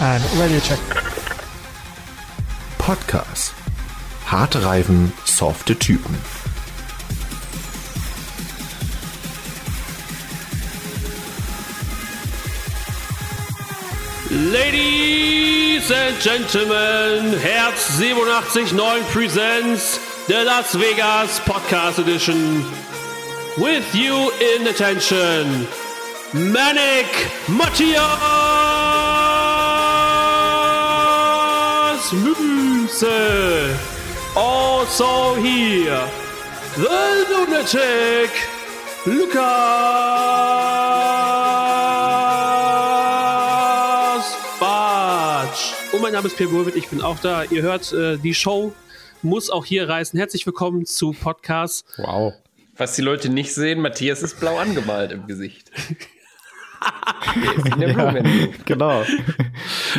And radio check. Podcast. Harte Reifen, softe Typen. Ladies and Gentlemen, Herz 87.9 presents the Las Vegas Podcast Edition. With you in attention, Manic Matthias Müse. Also here, the lunatic Lukas Bartsch. Und mein Name ist Pierre Burwitt, ich bin auch da. Ihr hört, äh, die Show muss auch hier reißen. Herzlich willkommen zu Podcast. Wow. Was die Leute nicht sehen, Matthias ist blau angemalt im Gesicht. in der Ja, genau.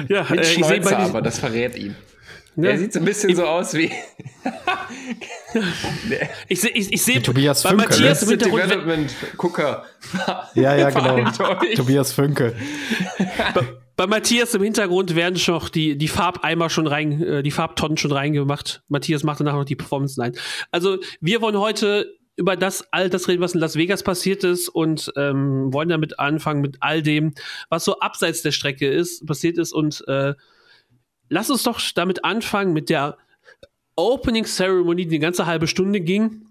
Ja, Mit äh, ich sehe Schnäuzer, aber das verrät ihn. Ne? Er sieht so ein bisschen so aus wie Ich sehe ich, ich seh Tobias bei Funke, Matthias im Arrested Hintergrund, wenn, Development Gucker. Ja, ja, genau. Tobias Fünke. bei Matthias im Hintergrund werden schon noch die, die Farbeimer schon rein, äh, die Farbtonnen schon reingemacht. Matthias macht danach noch die Performance rein. Also, wir wollen heute über das, all das reden, was in Las Vegas passiert ist und ähm, wollen damit anfangen mit all dem, was so abseits der Strecke ist, passiert ist und äh, lass uns doch damit anfangen mit der Opening Ceremony, die eine ganze halbe Stunde ging.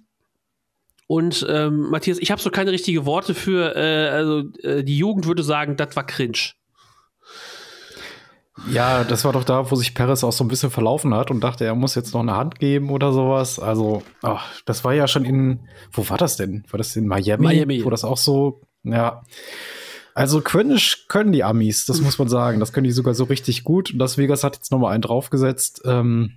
Und ähm, Matthias, ich habe so keine richtigen Worte für, äh, also äh, die Jugend würde sagen, das war cringe. Ja, das war doch da, wo sich Perez auch so ein bisschen verlaufen hat und dachte, er muss jetzt noch eine Hand geben oder sowas. Also, ach, das war ja schon in, wo war das denn? War das in Miami? Miami. Wo das auch so, ja. Also cringe können die Amis, das muss man sagen. Das können die sogar so richtig gut. Und Las Vegas hat jetzt noch mal einen draufgesetzt. Ähm,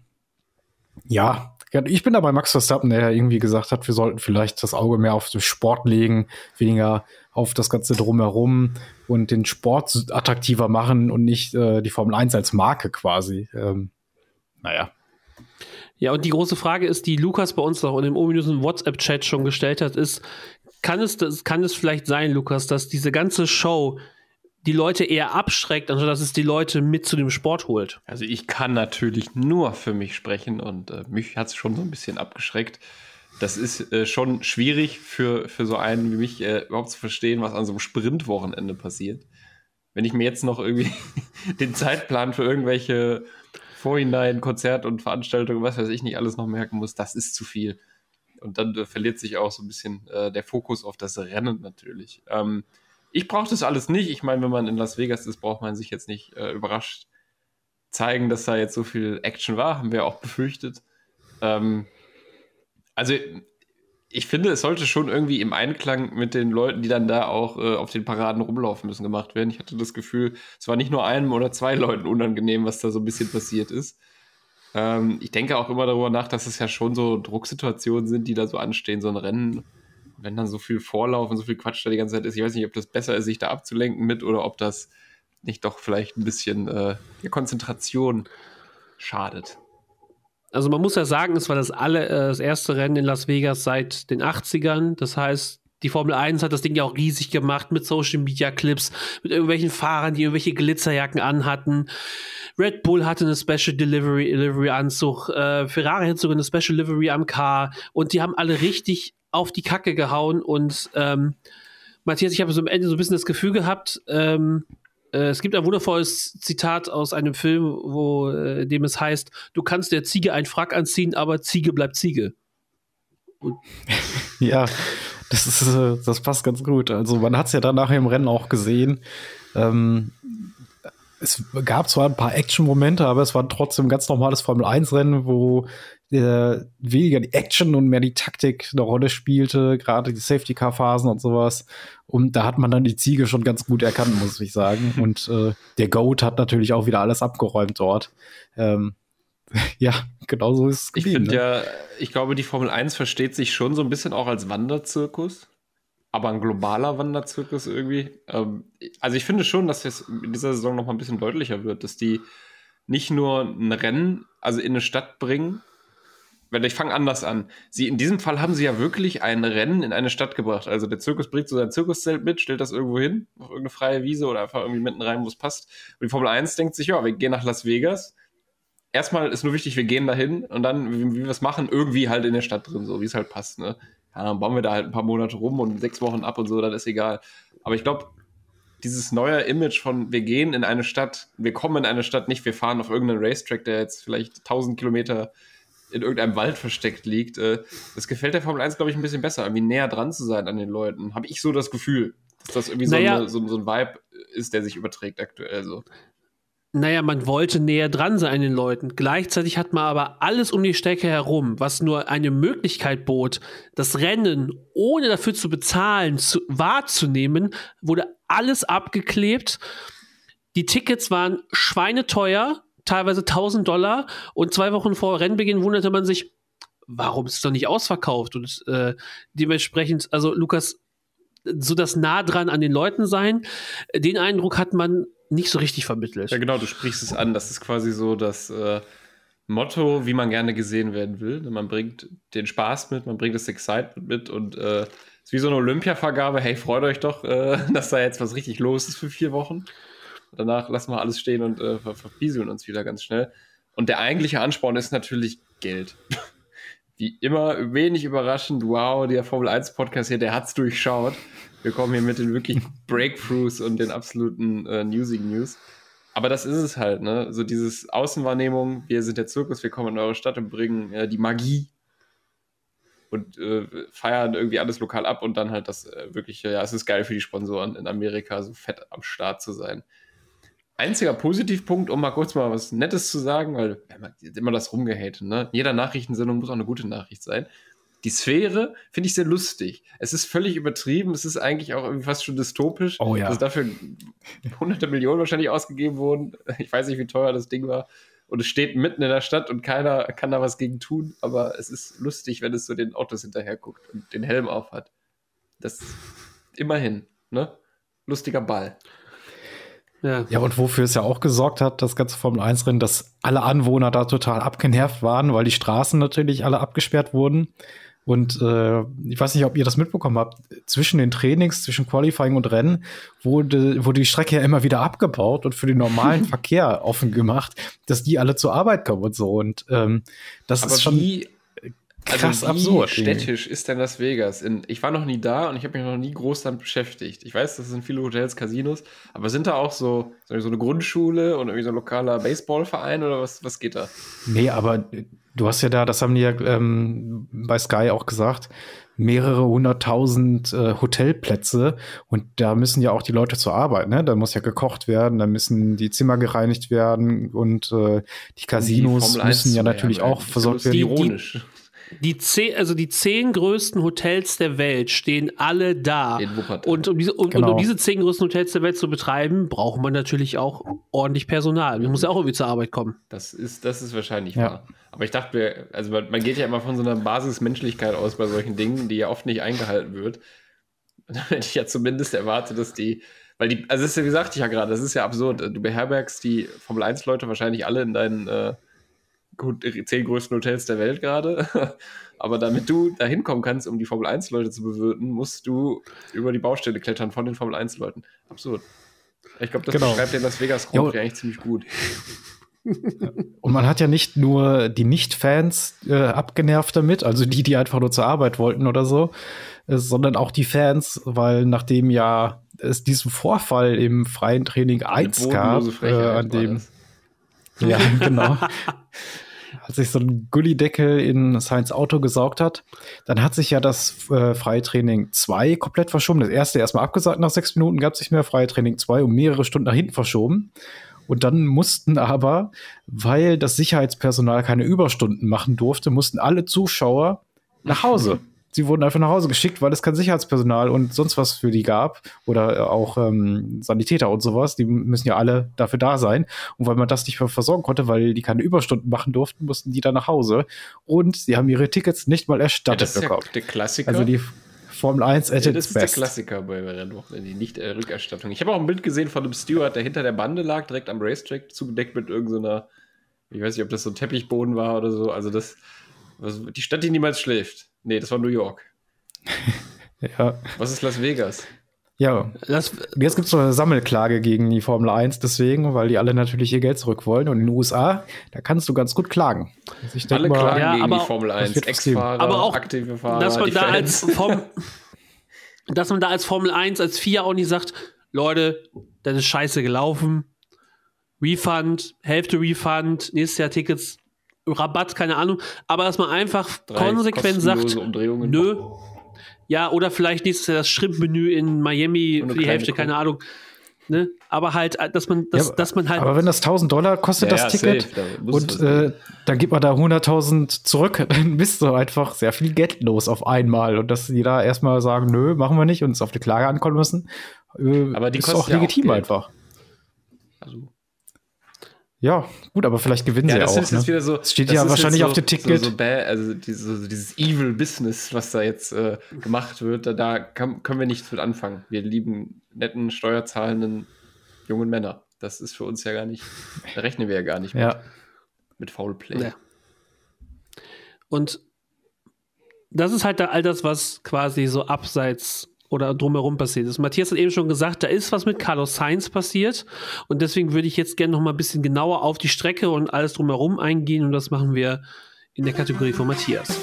ja, ich bin da bei Max Verstappen, der ja irgendwie gesagt hat, wir sollten vielleicht das Auge mehr auf den Sport legen, weniger auf das Ganze drumherum und den Sport attraktiver machen und nicht äh, die Formel 1 als Marke quasi. Ähm, naja. Ja, und die große Frage ist, die Lukas bei uns noch in dem ominösen WhatsApp-Chat schon gestellt hat, ist, kann es, das, kann es vielleicht sein, Lukas, dass diese ganze Show die Leute eher abschreckt, anstatt dass es die Leute mit zu dem Sport holt? Also ich kann natürlich nur für mich sprechen und äh, mich hat es schon so ein bisschen abgeschreckt. Das ist äh, schon schwierig für, für so einen wie mich äh, überhaupt zu verstehen, was an so einem Sprintwochenende passiert. Wenn ich mir jetzt noch irgendwie den Zeitplan für irgendwelche Vorhinein Konzert und Veranstaltungen, was weiß ich nicht, alles noch merken muss, das ist zu viel. Und dann äh, verliert sich auch so ein bisschen äh, der Fokus auf das Rennen natürlich. Ähm, ich brauche das alles nicht. Ich meine, wenn man in Las Vegas ist, braucht man sich jetzt nicht äh, überrascht zeigen, dass da jetzt so viel Action war. Haben wir auch befürchtet. Ähm, also, ich finde, es sollte schon irgendwie im Einklang mit den Leuten, die dann da auch äh, auf den Paraden rumlaufen müssen, gemacht werden. Ich hatte das Gefühl, es war nicht nur einem oder zwei Leuten unangenehm, was da so ein bisschen passiert ist. Ähm, ich denke auch immer darüber nach, dass es ja schon so Drucksituationen sind, die da so anstehen, so ein Rennen. Wenn dann so viel Vorlauf und so viel Quatsch da die ganze Zeit ist, ich weiß nicht, ob das besser ist, sich da abzulenken mit oder ob das nicht doch vielleicht ein bisschen äh, der Konzentration schadet. Also man muss ja sagen, es war das, alle, äh, das erste Rennen in Las Vegas seit den 80ern. Das heißt, die Formel 1 hat das Ding ja auch riesig gemacht mit Social Media Clips, mit irgendwelchen Fahrern, die irgendwelche Glitzerjacken anhatten. Red Bull hatte eine Special Delivery, Delivery Anzug, äh, Ferrari hatte sogar eine Special Delivery am Car und die haben alle richtig auf die Kacke gehauen und ähm, Matthias, ich habe so am Ende so ein bisschen das Gefühl gehabt, ähm, äh, es gibt ein wundervolles Zitat aus einem Film, wo äh, dem es heißt, du kannst der Ziege einen Frack anziehen, aber Ziege bleibt Ziege. Ja, das, ist, äh, das passt ganz gut. Also man hat es ja dann nachher im Rennen auch gesehen. Ähm, es gab zwar ein paar Action-Momente, aber es war trotzdem ein ganz normales Formel-1-Rennen, wo äh, weniger die Action und mehr die Taktik eine Rolle spielte, gerade die Safety-Car-Phasen und sowas. Und da hat man dann die Ziege schon ganz gut erkannt, muss ich sagen. Und äh, der Goat hat natürlich auch wieder alles abgeräumt dort. Ähm, ja, genau so ist es Ich finde ne? ja, ich glaube, die Formel 1 versteht sich schon so ein bisschen auch als Wanderzirkus. Aber ein globaler Wanderzirkus irgendwie. Ähm, also ich finde schon, dass es in dieser Saison noch mal ein bisschen deutlicher wird, dass die nicht nur ein Rennen, also in eine Stadt bringen, weil ich fange anders an. Sie, in diesem Fall haben sie ja wirklich ein Rennen in eine Stadt gebracht. Also der Zirkus bringt so sein Zirkuszelt mit, stellt das irgendwo hin, auf irgendeine freie Wiese oder einfach irgendwie mitten rein, wo es passt. Und die Formel 1 denkt sich, ja, wir gehen nach Las Vegas. Erstmal ist nur wichtig, wir gehen dahin und dann, wie, wie wir es machen, irgendwie halt in der Stadt drin, so wie es halt passt. Ne? Ja, dann bauen wir da halt ein paar Monate rum und sechs Wochen ab und so, dann ist egal. Aber ich glaube, dieses neue Image von wir gehen in eine Stadt, wir kommen in eine Stadt, nicht wir fahren auf irgendeinen Racetrack, der jetzt vielleicht 1000 Kilometer in irgendeinem Wald versteckt liegt. Äh, das gefällt der Formel 1, glaube ich, ein bisschen besser, irgendwie näher dran zu sein an den Leuten. Habe ich so das Gefühl, dass das irgendwie naja. so, eine, so, so, ein Vibe ist, der sich überträgt aktuell so. Naja, man wollte näher dran sein an den Leuten. Gleichzeitig hat man aber alles um die Strecke herum, was nur eine Möglichkeit bot, das Rennen ohne dafür zu bezahlen, zu, wahrzunehmen, wurde alles abgeklebt. Die Tickets waren schweineteuer teilweise 1000 Dollar und zwei Wochen vor Rennbeginn wunderte man sich, warum ist es doch nicht ausverkauft? Und äh, dementsprechend, also Lukas, so das nah dran an den Leuten sein, den Eindruck hat man nicht so richtig vermittelt. Ja, genau, du sprichst es an. Das ist quasi so das äh, Motto, wie man gerne gesehen werden will. Man bringt den Spaß mit, man bringt das Excitement mit und äh, ist wie so eine Olympiavergabe. Hey, freut euch doch, äh, dass da jetzt was richtig los ist für vier Wochen. Danach lassen wir alles stehen und äh, verfieseln uns wieder ganz schnell. Und der eigentliche Ansporn ist natürlich Geld. Wie immer, wenig überraschend, wow, der Formel 1 Podcast hier, der hat's durchschaut. Wir kommen hier mit den wirklich Breakthroughs und den absoluten äh, Newsing News. Aber das ist es halt, ne? So dieses Außenwahrnehmung, wir sind der Zirkus, wir kommen in eure Stadt und bringen äh, die Magie und äh, feiern irgendwie alles lokal ab und dann halt das äh, wirkliche, ja, es ist geil für die Sponsoren in Amerika, so fett am Start zu sein einziger Positivpunkt, um mal kurz mal was Nettes zu sagen, weil immer das rumgehaten, ne? Jeder Nachrichtensendung muss auch eine gute Nachricht sein. Die Sphäre finde ich sehr lustig. Es ist völlig übertrieben. Es ist eigentlich auch irgendwie fast schon dystopisch. Oh ja. Dass dafür hunderte Millionen wahrscheinlich ausgegeben wurden. Ich weiß nicht, wie teuer das Ding war. Und es steht mitten in der Stadt und keiner kann da was gegen tun. Aber es ist lustig, wenn es so den Autos hinterher guckt und den Helm aufhat. Das immerhin, ne? Lustiger Ball. Ja. ja, und wofür es ja auch gesorgt hat, das ganze Formel 1-Rennen, dass alle Anwohner da total abgenervt waren, weil die Straßen natürlich alle abgesperrt wurden. Und äh, ich weiß nicht, ob ihr das mitbekommen habt, zwischen den Trainings, zwischen Qualifying und Rennen wurde, wurde die Strecke ja immer wieder abgebaut und für den normalen Verkehr offen gemacht, dass die alle zur Arbeit kommen und so. Und ähm, das Aber ist schon. Wie Krass also absurd. städtisch ist denn Las Vegas? In, ich war noch nie da und ich habe mich noch nie groß damit beschäftigt. Ich weiß, das sind viele Hotels, Casinos, aber sind da auch so, so eine Grundschule und irgendwie so ein lokaler Baseballverein oder was, was geht da? Nee, aber du hast ja da, das haben die ja ähm, bei Sky auch gesagt, mehrere hunderttausend äh, Hotelplätze und da müssen ja auch die Leute zur Arbeit, ne? Da muss ja gekocht werden, da müssen die Zimmer gereinigt werden und äh, die Casinos die müssen ja natürlich auch versorgt werden. Ironisch. Die, die zehn, also die zehn größten Hotels der Welt stehen alle da. Und um, diese, und, genau. und um diese zehn größten Hotels der Welt zu betreiben, braucht man natürlich auch ordentlich Personal. Man muss ja auch irgendwie zur Arbeit kommen. Das ist, das ist wahrscheinlich ja. wahr. Aber ich dachte, also man geht ja immer von so einer Basismenschlichkeit aus bei solchen Dingen, die ja oft nicht eingehalten wird. Da hätte ich ja zumindest erwartet, dass die, weil die, also das ist ja, wie gesagt, ich ja gerade, das ist ja absurd. Du beherbergst die Formel 1-Leute wahrscheinlich alle in deinen äh, zehn größten Hotels der Welt gerade. Aber damit du da hinkommen kannst, um die Formel 1-Leute zu bewirten, musst du über die Baustelle klettern von den Formel 1-Leuten. Absurd. Ich glaube, das genau. beschreibt den Las Vegas Grand Prix eigentlich ziemlich gut. Und man hat ja nicht nur die Nicht-Fans äh, abgenervt damit, also die, die einfach nur zur Arbeit wollten oder so, äh, sondern auch die Fans, weil nachdem ja es diesen Vorfall im freien Training 1 gab, äh, an dem. Ja, genau. Als sich so ein Gullideckel in Science Auto gesaugt hat. Dann hat sich ja das äh, Freitraining 2 komplett verschoben. Das erste erstmal abgesagt nach sechs Minuten, gab es nicht mehr. Freitraining 2 um mehrere Stunden nach hinten verschoben. Und dann mussten aber, weil das Sicherheitspersonal keine Überstunden machen durfte, mussten alle Zuschauer nach Hause sie wurden einfach nach Hause geschickt, weil es kein Sicherheitspersonal und sonst was für die gab oder äh, auch ähm, Sanitäter und sowas. Die müssen ja alle dafür da sein. Und weil man das nicht mehr versorgen konnte, weil die keine Überstunden machen durften, mussten die dann nach Hause. Und sie haben ihre Tickets nicht mal erstattet ja, das ist bekommen. Ja der Klassiker. Also die Formel 1 at ja, Das ist best. der Klassiker bei Rennwochen, die Nicht-Rückerstattung. ich habe auch ein Bild gesehen von einem Steward, der hinter der Bande lag, direkt am Racetrack, zugedeckt mit irgendeiner, ich weiß nicht, ob das so ein Teppichboden war oder so. Also das Was, die Stadt, die niemals schläft. Nee, das war New York. Ja. Was ist Las Vegas? Ja. Das, Jetzt gibt es so eine Sammelklage gegen die Formel 1 deswegen, weil die alle natürlich ihr Geld zurück wollen. Und in den USA, da kannst du ganz gut klagen. Also ich Alle klagen Ja, gegen aber die Formel 1. wird was geben. Ex-Fahrer, aber auch, aktive Fahrer, dass man da als. Form, dass man da als Formel 1, als FIA auch nicht sagt, Leute, das ist scheiße gelaufen. Refund, Hälfte Refund, nächstes Jahr Tickets, Rabatt, keine Ahnung. Aber dass man einfach Drei konsequent sagt, nö. Ja, oder vielleicht nächstes Jahr das Shrimp-Menü in Miami für die Hälfte, keine. Ahnung. Ne? Aber halt, dass man, dass, Ja, dass man halt. Aber wenn das 1000 Dollar kostet, Ja, das ja, Ticket, safe, da und äh, dann gibt man da 100.000 zurück, dann bist du einfach sehr viel Geld los auf einmal. Und dass die da erstmal sagen, nö, machen wir nicht und es auf die Klage ankommen müssen, äh, Aber die ist auch legitim einfach. Also, Ja, gut, aber vielleicht gewinnen ja, sie ja das auch. ist jetzt Ne? wieder so. Es steht das ja ist wahrscheinlich jetzt auf dem Ticket. So, so bad, also dieses, dieses Evil Business, was da jetzt äh, gemacht wird, da, da kann, können wir nichts mit anfangen. Wir lieben netten, steuerzahlenden jungen Männer. Das ist für uns ja gar nicht, da rechnen wir ja gar nicht mit, ja. mit Foulplay. Ja. Und das ist halt da all das, was quasi so abseits oder drumherum passiert ist. Matthias hat eben schon gesagt, da ist was mit Carlos Sainz passiert und deswegen würde ich jetzt gerne noch mal ein bisschen genauer auf die Strecke und alles drumherum eingehen und das machen wir in der Kategorie von Matthias.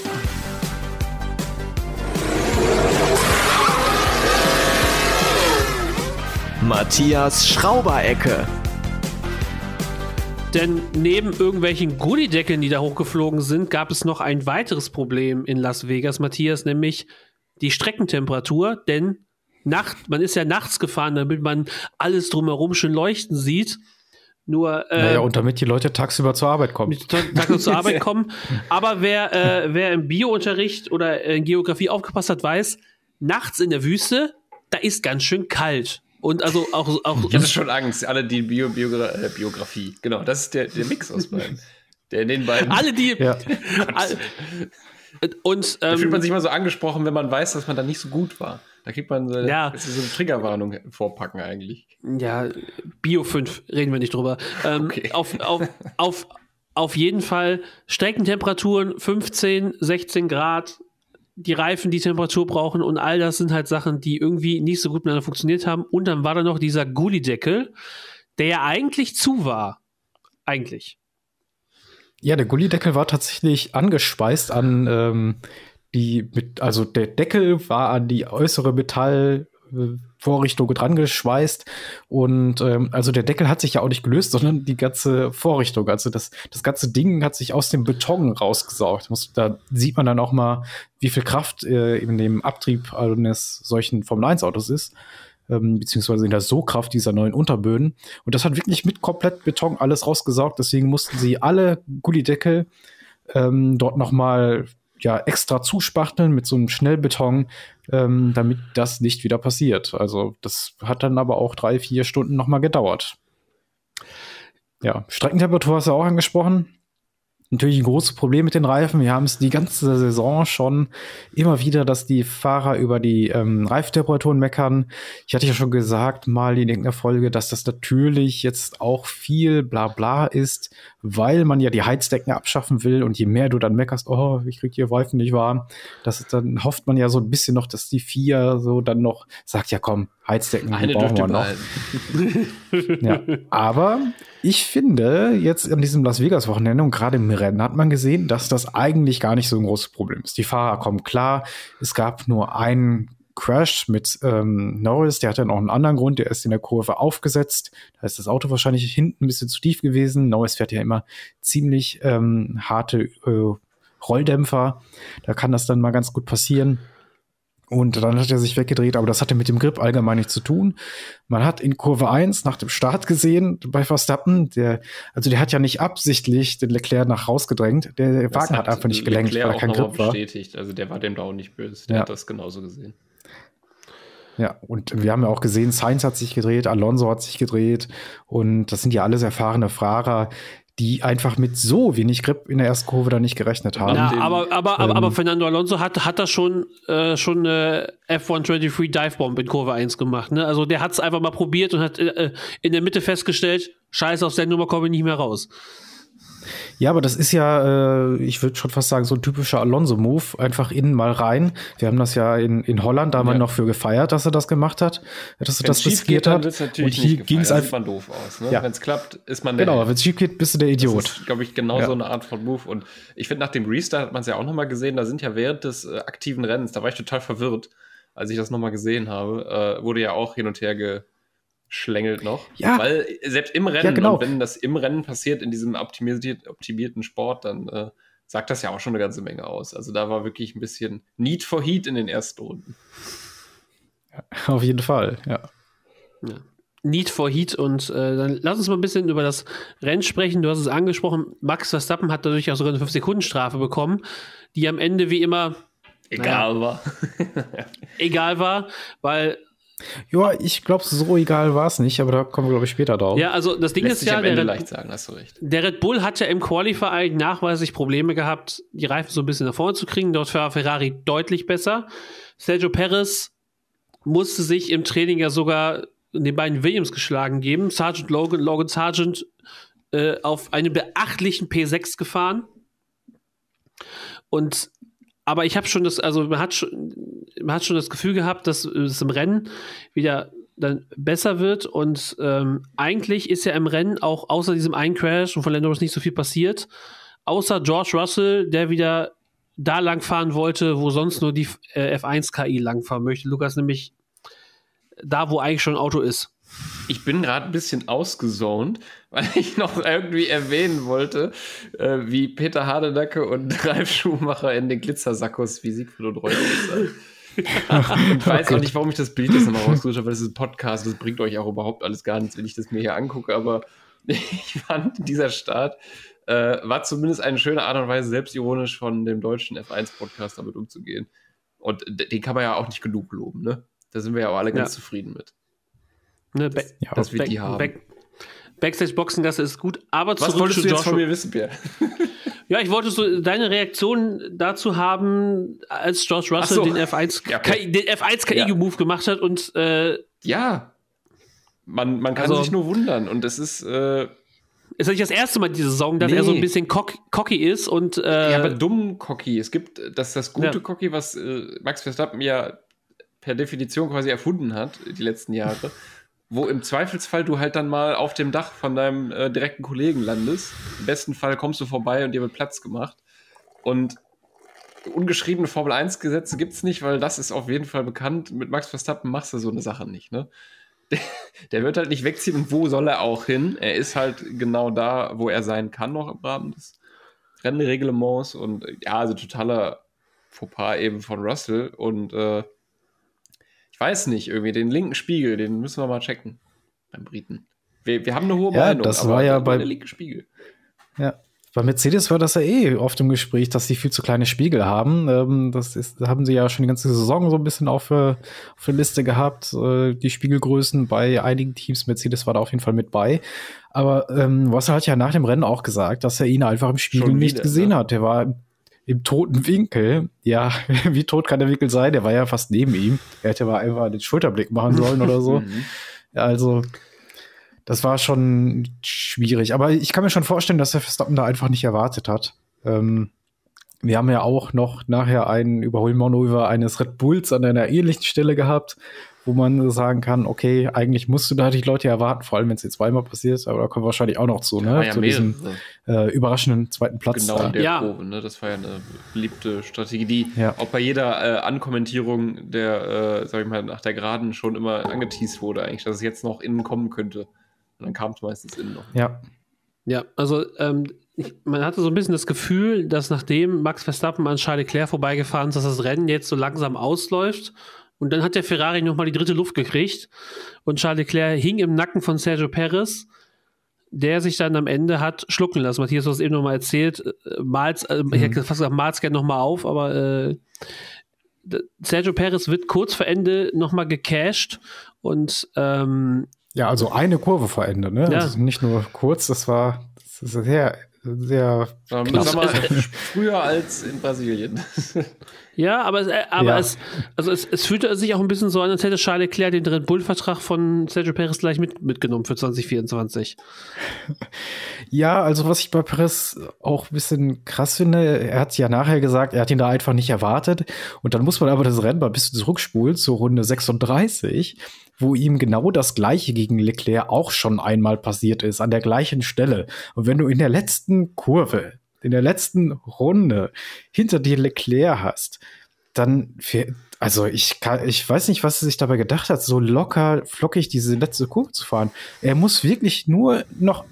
Matthias Schrauberecke. Denn neben irgendwelchen Gullideckeln, die da hochgeflogen sind, gab es noch ein weiteres Problem in Las Vegas, Matthias, nämlich die Streckentemperatur. Denn Nacht, man ist ja nachts gefahren, damit man alles drumherum schön leuchten sieht. Nur äh, Naja, und damit die Leute tagsüber zur Arbeit kommen. mit Tag Tag zur Arbeit kommen. Aber wer, äh, wer im Biounterricht oder in Geografie aufgepasst hat, weiß, nachts in der Wüste, da ist ganz schön kalt. Und also auch, auch Ich hatte schon Angst, alle die Bio, Biogra äh, Biografie. Genau, das ist der, der Mix aus beiden. Der in den beiden. alle die. Ja. und Da fühlt ähm, man sich immer so angesprochen, wenn man weiß, dass man da nicht so gut war. Da kriegt man so, Ja. so eine Triggerwarnung vorpacken eigentlich. Ja, Bio 5, reden wir nicht drüber. Ähm, Okay. auf, auf, auf, auf jeden Fall Streckentemperaturen 15, 16 Grad, die Reifen, die Temperatur brauchen und all das sind halt Sachen, die irgendwie nicht so gut miteinander funktioniert haben. Und dann war da noch dieser Gullideckel, der ja eigentlich zu war. Eigentlich. Ja, der Gullideckel war tatsächlich angespeist an ähm, die, mit, also der Deckel war an die äußere Metallvorrichtung dran geschweißt und ähm, also der Deckel hat sich ja auch nicht gelöst, sondern die ganze Vorrichtung, also das, das ganze Ding hat sich aus dem Beton rausgesaugt. Da sieht man dann auch mal, wie viel Kraft äh, in dem Abtrieb eines solchen Formel-1-Autos ist ähm, beziehungsweise in der Sogkraft dieser neuen Unterböden. Und das hat wirklich mit komplett Beton alles rausgesaugt. Deswegen mussten sie alle Gullideckel ähm, dort nochmal ja, extra zuspachteln mit so einem Schnellbeton, ähm, damit das nicht wieder passiert. Also das hat dann aber auch drei, vier Stunden nochmal gedauert. Ja, Streckentemperatur hast du auch angesprochen. Natürlich ein großes Problem mit den Reifen. Wir haben es die ganze Saison schon immer wieder, dass die Fahrer über die ähm, Reifentemperaturen meckern. Ich hatte ja schon gesagt, mal in irgendeiner Folge, dass das natürlich jetzt auch viel Blabla ist, weil man ja die Heizdecken abschaffen will und je mehr du dann meckerst, oh, ich krieg die Reifen nicht warm, das ist, dann hofft man ja so ein bisschen noch, dass die vier so dann noch sagt, ja komm, Heizdecken Eine brauchen wir noch. Ja, aber ich finde, jetzt an diesem Las Vegas-Wochenende und gerade im Rennen hat man gesehen, dass das eigentlich gar nicht so ein großes Problem ist. Die Fahrer kommen klar. Es gab nur einen Crash mit ähm, Norris, der hatte noch einen anderen Grund, der ist in der Kurve aufgesetzt. Da ist das Auto wahrscheinlich hinten ein bisschen zu tief gewesen. Norris fährt ja immer ziemlich ähm, harte äh, Rolldämpfer. Da kann das dann mal ganz gut passieren. Und dann hat er sich weggedreht, aber das hatte mit dem Grip allgemein nichts zu tun. Man hat in Kurve 1 nach dem Start gesehen bei Verstappen, der, also der hat ja nicht absichtlich den Leclerc nach rausgedrängt. Der Das Wagen hat, einfach nicht gelenkt, Leclerc weil er auch kein Grip war. bestätigt. Also der war dem da auch nicht böse. Der Ja. hat das genauso gesehen. Ja, und wir haben ja auch gesehen, Sainz hat sich gedreht, Alonso hat sich gedreht und das sind ja alles erfahrene Fahrer, die einfach mit so wenig Grip in der ersten Kurve da nicht gerechnet haben. Ja, aber, aber, aber, ähm, aber Fernando Alonso hat, hat da schon, äh, schon eine F123 Divebomb in Kurve 1 gemacht. Ne? Also der hat es einfach mal probiert und hat äh, in der Mitte festgestellt, scheiße, aus der Nummer komme ich nicht mehr raus. Ja, aber das ist ja, äh, ich würde schon fast sagen, so ein typischer Alonso-Move. Einfach innen mal rein. Wir haben das ja in, in Holland damals Ja. noch für gefeiert, dass er das gemacht hat, dass er Wenn's das riskiert geht, hat. Und hier ging es einfach. doof aus. Ne? Ja. Wenn es klappt, ist man der Genau, wenn es schief geht, bist du der Idiot. Das ist, glaube ich, genau Ja. so eine Art von Move. Und ich finde, nach dem Restart hat man es ja auch nochmal gesehen, da sind ja während des äh, aktiven Rennens, da war ich total verwirrt, als ich das nochmal gesehen habe, äh, wurde ja auch hin und her geschlängelt noch. Ja. Weil selbst im Rennen, Ja, genau. und wenn das im Rennen passiert, in diesem optimiert, optimierten Sport, dann äh, sagt das ja auch schon eine ganze Menge aus. Also da war wirklich ein bisschen Need for Heat in den ersten Runden. Auf jeden Fall, ja. Ja. Need for Heat und äh, dann lass uns mal ein bisschen über das Rennen sprechen. Du hast es angesprochen, Max Verstappen hat dadurch auch sogar eine 5-Sekunden-Strafe bekommen, die am Ende wie immer Egal war. egal war, weil, Ja, ich glaube, so egal war es nicht, aber da kommen wir, glaube ich, später drauf. ja, also das Ding Lässt ist ja, am der Ende Red, leicht sagen, hast du recht. der Red Bull hat ja im Qualifying nachweislich Probleme gehabt, die Reifen so ein bisschen nach vorne zu kriegen. Dort war Ferrari deutlich besser. Sergio Perez musste sich im Training ja sogar den beiden Williams geschlagen geben. Sergeant Logan, Logan Sargent äh, auf einem beachtlichen P6 gefahren. Und aber ich habe schon das, also man hat schon, man hat schon das Gefühl gehabt, dass es im Rennen wieder dann besser wird. Und ähm, eigentlich ist ja im Rennen auch außer diesem einen Crash und von Lando Norris nicht so viel passiert. Außer George Russell, der wieder da lang fahren wollte, wo sonst nur die äh, F1 KI langfahren möchte. Lukas nämlich da, wo eigentlich schon ein Auto ist. Ich bin gerade ein bisschen ausgezont, weil ich noch irgendwie erwähnen wollte, äh, wie Peter Hardenacke und Ralf Schumacher in den Glitzersackos wie Siegfried und Roy aussahen. ich weiß auch nicht, warum ich das Bild jetzt nochmal rausgesucht habe, weil das ist ein Podcast, das bringt euch auch überhaupt alles gar nichts, wenn ich das mir hier angucke, aber ich fand, dieser Start äh, war zumindest eine schöne Art und Weise, selbstironisch von dem deutschen F1-Podcast damit umzugehen. Und den kann man ja auch nicht genug loben, ne? Da sind wir ja auch alle ganz Ja. zufrieden mit. Ne, Ba- Ja, dass wir Back- die haben. Back- Backstage-Boxengasse ist gut, aber Was zurück wolltest zu du jetzt von Joshua- mir wissen, Pierre? Ja, ich wollte so deine Reaktion dazu haben, als George Russell so. den F1 Ja, okay. Den F1 Ja. KI Move gemacht hat und äh, Ja. Man, man kann Also- sich nur wundern und es ist, äh, ist nicht das erste Mal diese Saison, dass Nee. er so ein bisschen cock cocky ist und äh, ja, aber dumm Cocky. Es gibt das, das gute Ja. Cocky, was äh, Max Verstappen ja per Definition quasi erfunden hat, die letzten Jahre, wo im Zweifelsfall du halt dann mal auf dem Dach von deinem äh, direkten Kollegen landest. Im besten Fall kommst du vorbei und dir wird Platz gemacht. Und ungeschriebene Formel 1-Gesetze gibt es nicht, weil das ist auf jeden Fall bekannt. Mit Max Verstappen machst du so eine Sache nicht, ne? Der, der wird halt nicht wegziehen und wo soll er auch hin? Er ist halt genau da, wo er sein kann, noch im Rahmen des Rennreglements und äh, ja, also totaler Fauxpas eben von Russell und äh, ich weiß nicht, irgendwie den linken Spiegel, den müssen wir mal checken beim Briten. Wir, wir haben eine hohe Ja, Meinung, das war ja bei- der linke Spiegel. Ja. Bei Mercedes war das ja eh oft im Gespräch, dass sie viel zu kleine Spiegel haben. Ähm, das ist, haben sie ja schon die ganze Saison so ein bisschen auf, äh, auf der Liste gehabt, äh, die Spiegelgrößen bei einigen Teams. Mercedes war da auf jeden Fall mit bei. Aber ähm, Russell hat ja nach dem Rennen auch gesagt, dass er ihn einfach im Spiegel Schon nicht wieder, gesehen ne? hat. Der war im, toten Winkel. Ja, wie tot kann der Winkel sein? Der war ja fast neben ihm. Er hätte mal einfach den Schulterblick machen sollen oder so. Mhm. Also, das war schon schwierig. Aber ich kann mir schon vorstellen, dass der Verstappen da einfach nicht erwartet hat. Ähm, wir haben ja auch noch nachher ein Überholmanöver eines Red Bulls an einer ähnlichen Stelle gehabt, wo man sagen kann, okay, eigentlich musst du da die Leute erwarten, vor allem wenn es jetzt zweimal passiert, aber da kommen wir wahrscheinlich auch noch zu, ne? Ja zu diesem äh, überraschenden zweiten Platz. Genau da. in der Ja. Probe, ne? Das war ja eine beliebte Strategie, die Ja. auch bei jeder äh, Ankommentierung der, äh, sag ich mal, nach der Geraden schon immer angeteased wurde, eigentlich, dass es jetzt noch innen kommen könnte. Und dann kam es meistens innen noch. Ja. Ja, also ähm, ich, man hatte so ein bisschen das Gefühl, dass nachdem Max Verstappen an Charles Leclerc vorbeigefahren ist, dass das Rennen jetzt so langsam ausläuft. Und dann hat der Ferrari nochmal die dritte Luft gekriegt. Und Charles Leclerc hing im Nacken von Sergio Perez, der sich dann am Ende hat schlucken lassen. Matthias, du hast eben nochmal erzählt, äh, mal's, äh, ich hätte fast gesagt, mal's gerne nochmal auf, aber äh, Sergio Perez wird kurz vor Ende nochmal gecasht und ähm, ja, also eine Kurve vor Ende, ne? Ja. Also nicht nur kurz, das war das ist sehr, sehr mal, früher als in Brasilien. Ja, aber, es- äh, aber Ja. es, also es, es fühlte sich auch ein bisschen so an, als hätte Charles Leclerc den Red Bull-Vertrag von Sergio Perez gleich mit, mitgenommen für 2024. Ja, also was ich bei Perez auch ein bisschen krass finde, er hat ja nachher gesagt, er hat ihn da einfach nicht erwartet. Und dann muss man aber das Rennen mal ein bisschen zurückspulen zur Runde 36, wo ihm genau das gleiche gegen Leclerc auch schon einmal passiert ist, an der gleichen Stelle. Und wenn du in der letzten Kurve, in der letzten Runde hinter dir Leclerc hast, dann also ich kann, ich weiß nicht, was er sich dabei gedacht hat, so locker, flockig diese letzte Kurve zu fahren. Er muss wirklich nur noch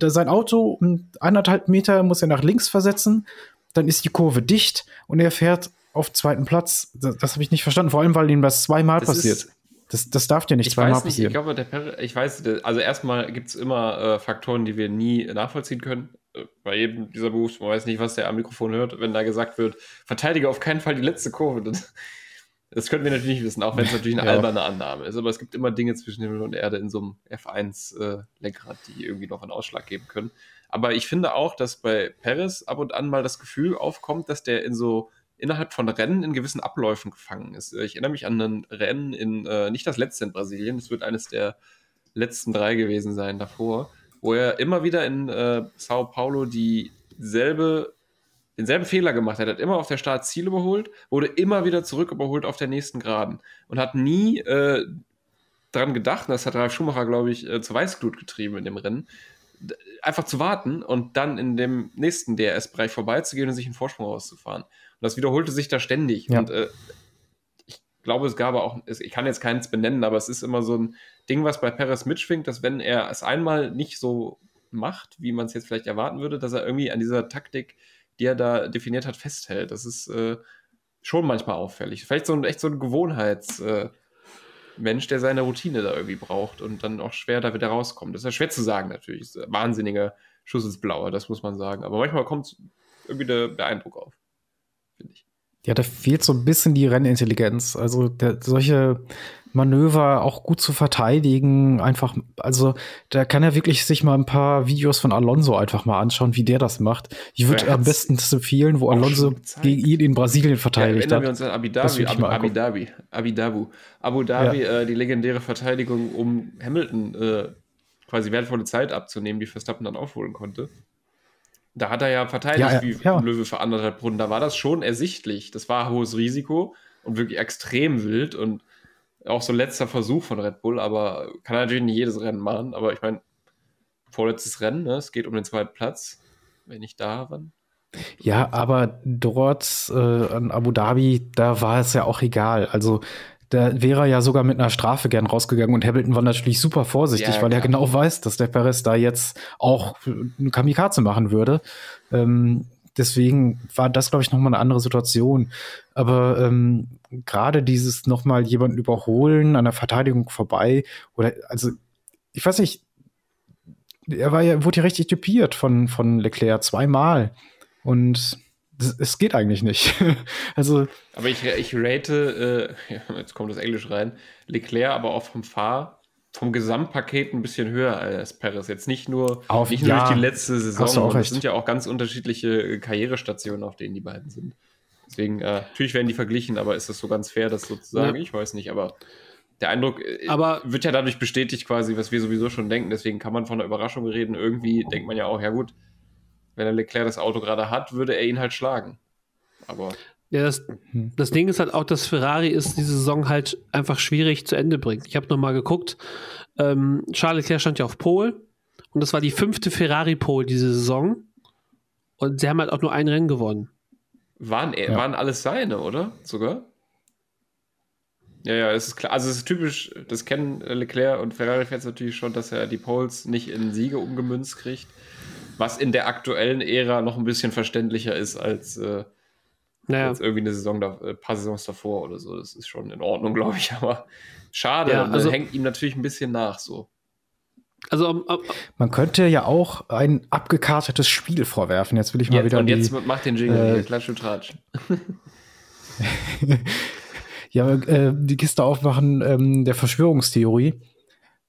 sein Auto um eineinhalb Meter muss er nach links versetzen, dann ist die Kurve dicht und er fährt auf zweiten Platz. Das, das habe ich nicht verstanden, vor allem weil ihm das zweimal das passiert. Das, das darf dir nicht zweimal passieren. Ich glaube, der per ich weiß, also erstmal gibt es immer äh, Faktoren, die wir nie nachvollziehen können. Äh, bei jedem dieser Moves, man weiß nicht, was der am Mikrofon hört, wenn da gesagt wird, verteidige auf keinen Fall die letzte Kurve. Das, das können wir natürlich nicht wissen, auch wenn es natürlich eine ja. alberne Annahme ist. Aber es gibt immer Dinge zwischen Himmel und Erde in so einem F1-Lenkrad, äh, die irgendwie noch einen Ausschlag geben können. Aber ich finde auch, dass bei Perez ab und an mal das Gefühl aufkommt, dass der in so innerhalb von Rennen in gewissen Abläufen gefangen ist. Ich erinnere mich an ein Rennen in, äh, nicht das letzte in Brasilien, es wird eines der letzten drei gewesen sein davor, wo er immer wieder in äh, Sao Paulo dieselbe denselben Fehler gemacht hat. Er hat immer auf der Start Ziel überholt, wurde immer wieder zurück überholt auf der nächsten Geraden und hat nie äh, daran gedacht, das hat Ralf Schumacher, glaube ich, äh, zur Weißglut getrieben in dem Rennen, einfach zu warten und dann in dem nächsten DRS-Bereich vorbeizugehen und sich einen Vorsprung rauszufahren. Und das wiederholte sich da ständig. Ja. Und äh, ich glaube, es gab auch, ich kann jetzt keins benennen, aber es ist immer so ein Ding, was bei Perez mitschwingt, dass wenn er es einmal nicht so macht, wie man es jetzt vielleicht erwarten würde, dass er irgendwie an dieser Taktik die er da definiert hat, festhält. Das ist äh, schon manchmal auffällig. Vielleicht so ein echt so ein Gewohnheitsmensch, äh, der seine Routine da irgendwie braucht und dann auch schwer da wieder rauskommt. Das ist ja schwer zu sagen natürlich. Wahnsinniger Schuss ins Blaue, das muss man sagen. Aber manchmal kommt irgendwie der, der Eindruck auf, finde ich. Ja, da fehlt so ein bisschen die Rennintelligenz. Also der, solche Manöver auch gut zu verteidigen, einfach, also da kann er wirklich sich mal ein paar Videos von Alonso einfach mal anschauen, wie der das macht. Ich würde am besten das empfehlen, wo Alonso gegen ihn in Brasilien verteidigt ja, hat. wir uns an Abu Dhabi, Abu, Abu Dhabi, Abu Dhabi, Abu Dhabi, ja. äh, die legendäre Verteidigung, um Hamilton äh, quasi wertvolle Zeit abzunehmen, die Verstappen dann aufholen konnte. Da hat er ja verteidigt ja, wie ja. Löwe für anderthalb Runden. Da war das schon ersichtlich. Das war hohes Risiko und wirklich extrem wild und auch so letzter Versuch von Red Bull, aber kann natürlich nicht jedes Rennen machen. Aber ich meine, vorletztes Rennen, ne? es geht um den zweiten Platz. Wenn ich da, wann? Ja, aber dort äh, an Abu Dhabi, da war es ja auch egal. Also da wäre er ja sogar mit einer Strafe gern rausgegangen und Hamilton war natürlich super vorsichtig, ja, weil er genau weiß, dass der Perez da jetzt auch eine Kamikaze machen würde. Ähm, deswegen war das, glaube ich, nochmal eine andere Situation. Aber ähm, gerade dieses nochmal jemanden überholen, an der Verteidigung vorbei, oder also, ich weiß nicht, er war ja, wurde ja richtig typiert von, von Leclerc zweimal. Und es geht eigentlich nicht. also. Aber ich, ich rate, äh, jetzt kommt das Englisch rein, Leclerc aber auch vom Fahr, vom Gesamtpaket ein bisschen höher als Perez. Jetzt nicht nur, auf, nicht nur ja, durch die letzte Saison. Es sind ja auch ganz unterschiedliche äh, Karrierestationen, auf denen die beiden sind. Deswegen, äh, natürlich werden die verglichen, aber ist das so ganz fair, das sozusagen? Ja. Ich weiß nicht, aber der Eindruck äh, aber wird ja dadurch bestätigt, quasi, was wir sowieso schon denken. Deswegen kann man von einer Überraschung reden. Irgendwie denkt man ja auch, ja gut, wenn er Leclerc das Auto gerade hat, würde er ihn halt schlagen. Aber. Ja, das, hm. das Ding ist halt auch, dass Ferrari ist diese Saison halt einfach schwierig zu Ende bringt. Ich habe nochmal geguckt, ähm, Charles Leclerc stand ja auf Pole und das war die fünfte Ferrari-Pole diese Saison und sie haben halt auch nur ein Rennen gewonnen. Waren, ja. waren alles seine, oder? Sogar? Ja, ja, es ist klar. Also es ist typisch, das kennen Leclerc und Ferrari-Fans natürlich schon, dass er die Poles nicht in Siege umgemünzt kriegt was in der aktuellen Ära noch ein bisschen verständlicher ist als, äh, naja. als irgendwie eine Saison, da, ein äh, paar Saisons davor oder so. Das ist schon in Ordnung, glaube ich, aber schade, ja, also, hängt ihm natürlich ein bisschen nach so. Also um, um, man könnte ja auch ein abgekartetes Spiel vorwerfen. Jetzt will ich mal jetzt, wieder. Und die, jetzt macht den Jingle, äh, klatsch und tratsch. ja, äh, die Kiste aufmachen ähm, der Verschwörungstheorie,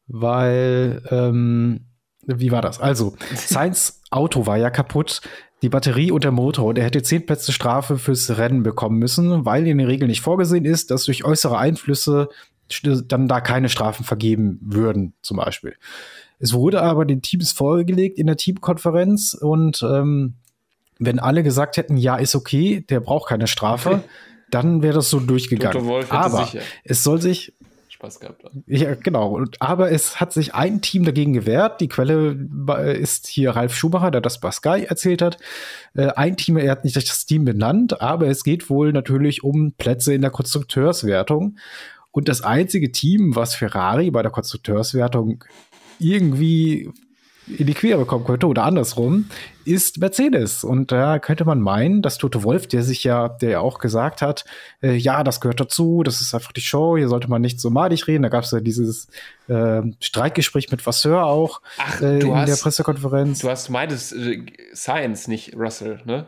weil ähm, wie war das? Also, Sainz Auto war ja kaputt, die Batterie und der Motor und er hätte zehn Plätze Strafe fürs Rennen bekommen müssen, weil in der Regel nicht vorgesehen ist, dass durch äußere Einflüsse dann da keine Strafen vergeben würden, zum Beispiel. Es wurde aber den Teams vorgelegt in der Teamkonferenz und ähm, wenn alle gesagt hätten, ja, ist okay, der braucht keine Strafe, dann wäre das so durchgegangen. aber es soll sich Spaß gehabt. Ja, genau. Aber es hat sich ein Team dagegen gewehrt. Die Quelle ist hier Ralf Schumacher, der das bei Sky erzählt hat. Äh, ein Team, er hat nicht das Team benannt, aber es geht wohl natürlich um Plätze in der Konstrukteurswertung. Und das einzige Team, was Ferrari bei der Konstrukteurswertung irgendwie in die Quere kommen könnte oder andersrum, ist Mercedes. Und da könnte man meinen, dass Tote Wolf, der sich ja, der ja auch gesagt hat, äh, ja, das gehört dazu, das ist einfach die Show, hier sollte man nicht so madig reden. Da gab es ja dieses äh, Streitgespräch mit Vasseur auch Ach, äh, in hast, der Pressekonferenz. Du hast meines äh, Science, nicht Russell, ne?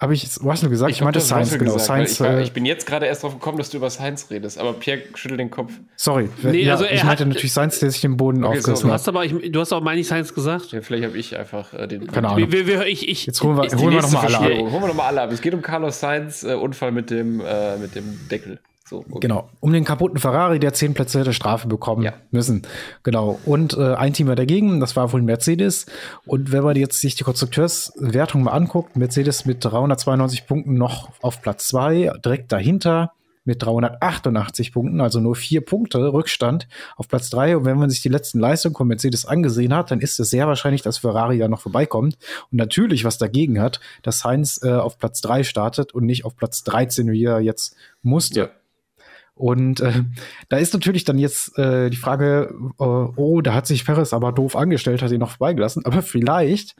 Habe ich Russell gesagt? Ich, ich meinte Science, Russell genau. Gesagt, Science, ich, war, äh, ich, bin jetzt gerade erst drauf gekommen, dass du über Science redest, aber Pierre schüttelt den Kopf. Sorry. Nee, ja, also ich meinte natürlich Science, der sich den Boden okay, aufgerissen so, hat. Du hast aber, ich, du hast auch meine Science gesagt. Ja, vielleicht habe ich einfach äh, den. Keine Ahnung. Wir, wir, ich, ich, jetzt holen wir, holen wir nochmal alle ab. Holen wir nochmal alle ab. Es geht um Carlos Sainz, äh, Unfall mit dem, äh, mit dem Deckel. So, okay. Genau, um den kaputten Ferrari, der zehn Plätze hätte Strafe bekommen ja. müssen. Genau. Und äh, ein Team war dagegen, das war wohl Mercedes. Und wenn man jetzt sich die Konstrukteurswertung mal anguckt, Mercedes mit 392 Punkten noch auf Platz zwei, direkt dahinter mit 388 Punkten, also nur vier Punkte Rückstand auf Platz drei. Und wenn man sich die letzten Leistungen von Mercedes angesehen hat, dann ist es sehr wahrscheinlich, dass Ferrari da noch vorbeikommt. Und natürlich was dagegen hat, dass Heinz äh, auf Platz drei startet und nicht auf Platz 13, wie er jetzt musste. Ja. Und äh, da ist natürlich dann jetzt äh, die Frage, äh, oh, da hat sich Perez aber doof angestellt, hat ihn noch vorbeigelassen. Aber vielleicht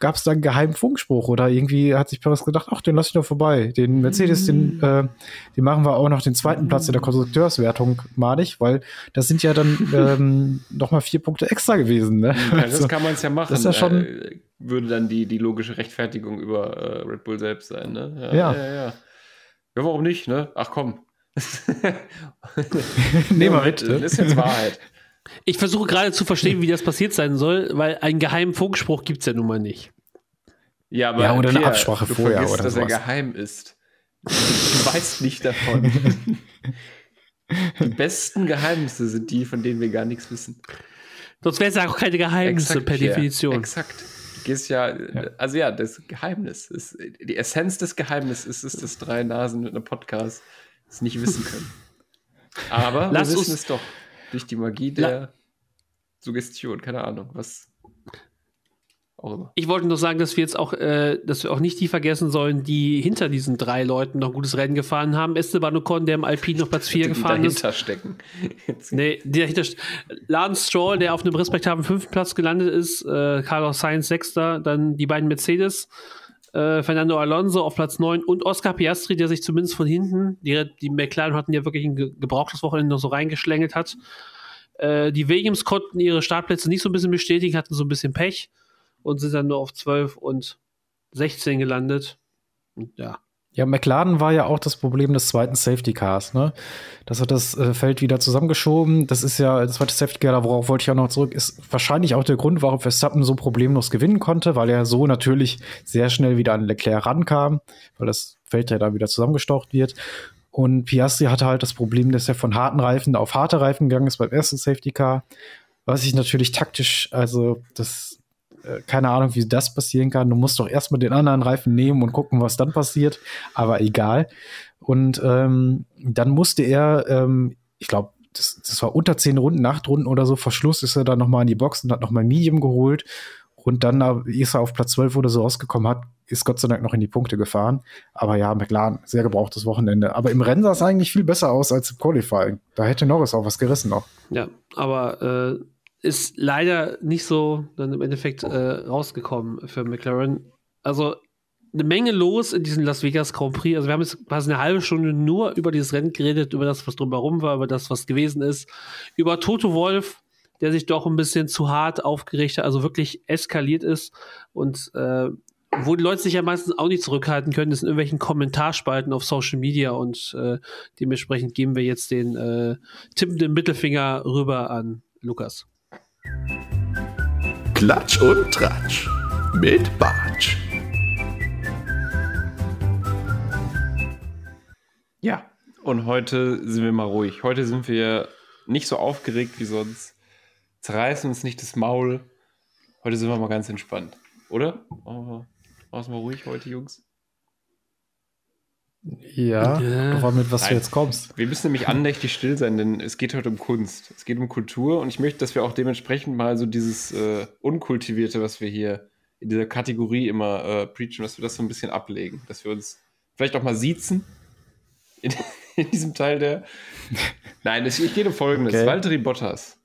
gab es da einen geheimen Funkspruch oder irgendwie hat sich Perez gedacht, ach, den lasse ich doch vorbei. Den Mercedes, mhm. den, äh, den machen wir auch noch den zweiten Platz in der Konstrukteurswertung madig, weil das sind ja dann ähm, noch mal vier Punkte extra gewesen. Ne? Ja, das also, kann man es ja machen. Das ist ja schon äh, würde dann die, die logische Rechtfertigung über äh, Red Bull selbst sein. Ne? Ja, ja. Ja, ja. ja, warum nicht? Ne? Ach komm, Nehmen wir mit. Das ist jetzt Wahrheit. Ich versuche gerade zu verstehen, wie das passiert sein soll, weil einen geheimen Funkspruch gibt es ja nun mal nicht. Ja, aber ja, oder Pierre, eine Absprache du vorher vergisst, oder dass sowas. er geheim ist. Du weißt nicht davon. die besten Geheimnisse sind die, von denen wir gar nichts wissen. Sonst wäre es ja auch keine Geheimnisse Exakt, per Pierre. Definition. Exakt. Du gehst ja, ja, also ja, das Geheimnis ist, die Essenz des Geheimnisses ist, ist das drei Nasen mit einem Podcast es nicht wissen können. Aber Lass wir wissen es doch. Durch die Magie der Suggestion, keine Ahnung, was auch immer. Ich wollte nur sagen, dass wir jetzt auch, äh, dass wir auch nicht die vergessen sollen, die hinter diesen drei Leuten noch gutes Rennen gefahren haben. Esteban Ocon, der im Alpine noch Platz 4 gefahren dahinter ist. Stecken. nee, die dahinter stecken. Lance Stroll, der auf einem respektablen fünften Platz gelandet ist, äh, Carlos Sainz sechster, dann die beiden Mercedes äh, Fernando Alonso auf Platz 9 und Oscar Piastri, der sich zumindest von hinten, die, die McLaren hatten ja wirklich ein gebrauchtes Wochenende noch so reingeschlängelt hat. Äh, die Williams konnten ihre Startplätze nicht so ein bisschen bestätigen, hatten so ein bisschen Pech und sind dann nur auf 12 und 16 gelandet. Und ja, ja, McLaren war ja auch das Problem des zweiten Safety Cars, ne? Das hat das äh, Feld wieder zusammengeschoben. Das ist ja das zweite Safety Car, worauf wollte ich auch noch zurück, ist wahrscheinlich auch der Grund, warum Verstappen so problemlos gewinnen konnte, weil er so natürlich sehr schnell wieder an Leclerc rankam, weil das Feld ja da wieder zusammengestaucht wird. Und Piastri hatte halt das Problem, dass er von harten Reifen auf harte Reifen gegangen ist beim ersten Safety Car, was ich natürlich taktisch, also das keine Ahnung, wie das passieren kann. Du musst doch erstmal den anderen Reifen nehmen und gucken, was dann passiert. Aber egal. Und ähm, dann musste er, ähm, ich glaube, das, das war unter zehn Runden, acht Runden oder so, Verschluss ist er dann nochmal in die Box und hat nochmal Medium geholt. Und dann ist er auf Platz 12 oder so rausgekommen hat, ist Gott sei Dank noch in die Punkte gefahren. Aber ja, McLaren, sehr gebrauchtes Wochenende. Aber im Rennen sah es eigentlich viel besser aus als im Qualifying. Da hätte Norris auch was gerissen noch. Ja, aber äh, ist leider nicht so dann im Endeffekt äh, rausgekommen für McLaren. Also eine Menge los in diesem Las Vegas Grand Prix. Also wir haben jetzt quasi eine halbe Stunde nur über dieses Rennen geredet, über das, was drumherum war, über das, was gewesen ist, über Toto Wolf, der sich doch ein bisschen zu hart aufgeregt hat, also wirklich eskaliert ist und äh, wo die Leute sich ja meistens auch nicht zurückhalten können, ist in irgendwelchen Kommentarspalten auf Social Media und äh, dementsprechend geben wir jetzt den äh, tippenden Mittelfinger rüber an Lukas. Klatsch und Tratsch mit Bartsch. Ja, und heute sind wir mal ruhig. Heute sind wir nicht so aufgeregt wie sonst. zerreißen uns nicht das Maul. Heute sind wir mal ganz entspannt, oder? Machen wir ruhig heute, Jungs. Ja, Ja. aber mit was Nein. du jetzt kommst. Wir müssen nämlich andächtig still sein, denn es geht heute um Kunst. Es geht um Kultur und ich möchte, dass wir auch dementsprechend mal so dieses äh, Unkultivierte, was wir hier in dieser Kategorie immer äh, preachen, dass wir das so ein bisschen ablegen. Dass wir uns vielleicht auch mal siezen in, in diesem Teil der. Nein, es es geht um Folgendes. Okay. Valtteri Bottas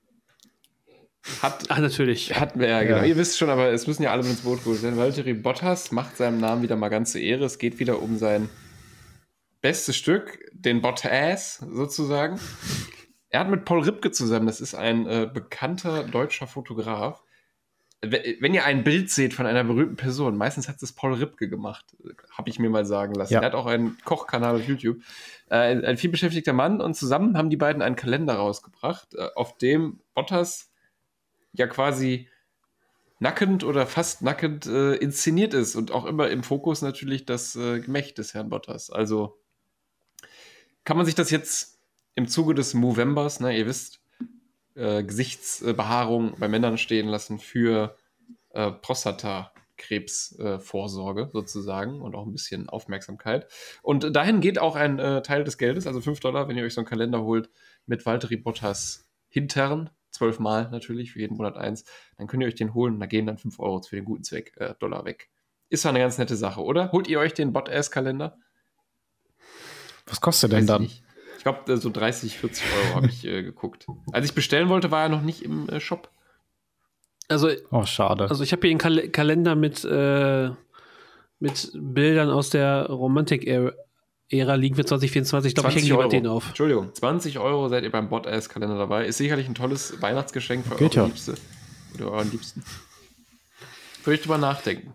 hat Ach, natürlich. wir ja, genau. Ja. Ihr wisst schon, aber es müssen ja alle mit ins Boot geholt werden. Valtteri Bottas macht seinem Namen wieder mal ganze Ehre. Es geht wieder um sein bestes Stück, den Bottas sozusagen. Er hat mit Paul Ripke zusammen, das ist ein äh, bekannter deutscher Fotograf. We- Wenn ihr ein Bild seht von einer berühmten Person, meistens hat es Paul Ripke gemacht, habe ich mir mal sagen lassen. Ja. Er hat auch einen Kochkanal auf YouTube. Äh, ein, ein vielbeschäftigter Mann und zusammen haben die beiden einen Kalender rausgebracht, äh, auf dem Bottas ja quasi nackend oder fast nackend äh, inszeniert ist und auch immer im Fokus natürlich das äh, Gemächt des Herrn Bottas. Also kann man sich das jetzt im Zuge des Movembers, ne, ihr wisst, äh, Gesichtsbehaarung bei Männern stehen lassen für äh, Prostatakrebsvorsorge äh, sozusagen und auch ein bisschen Aufmerksamkeit. Und dahin geht auch ein äh, Teil des Geldes, also 5 Dollar, wenn ihr euch so einen Kalender holt mit Valtteri Bottas Hintern, zwölfmal natürlich, für jeden Monat eins, dann könnt ihr euch den holen und da gehen dann 5 Euro für den guten Zweck, äh, Dollar weg. Ist doch eine ganz nette Sache, oder? Holt ihr euch den Bot-Ass-Kalender? Was kostet Weiß denn dann? nicht. Ich glaube, so 30, 40 Euro habe ich äh, geguckt. Als ich bestellen wollte, war er noch nicht im äh, Shop. Also, Oh, schade. also ich habe hier einen Kal Kalender mit, äh, mit Bildern aus der Romantik-Ära liegen für 2024. Ich glaube, ich hänge den auf. Entschuldigung, 20 Euro seid ihr beim Bot-Ass-Kalender dabei. Ist sicherlich ein tolles Weihnachtsgeschenk für Geht eure ja. Liebste oder euren Liebsten. Würde ich drüber nachdenken.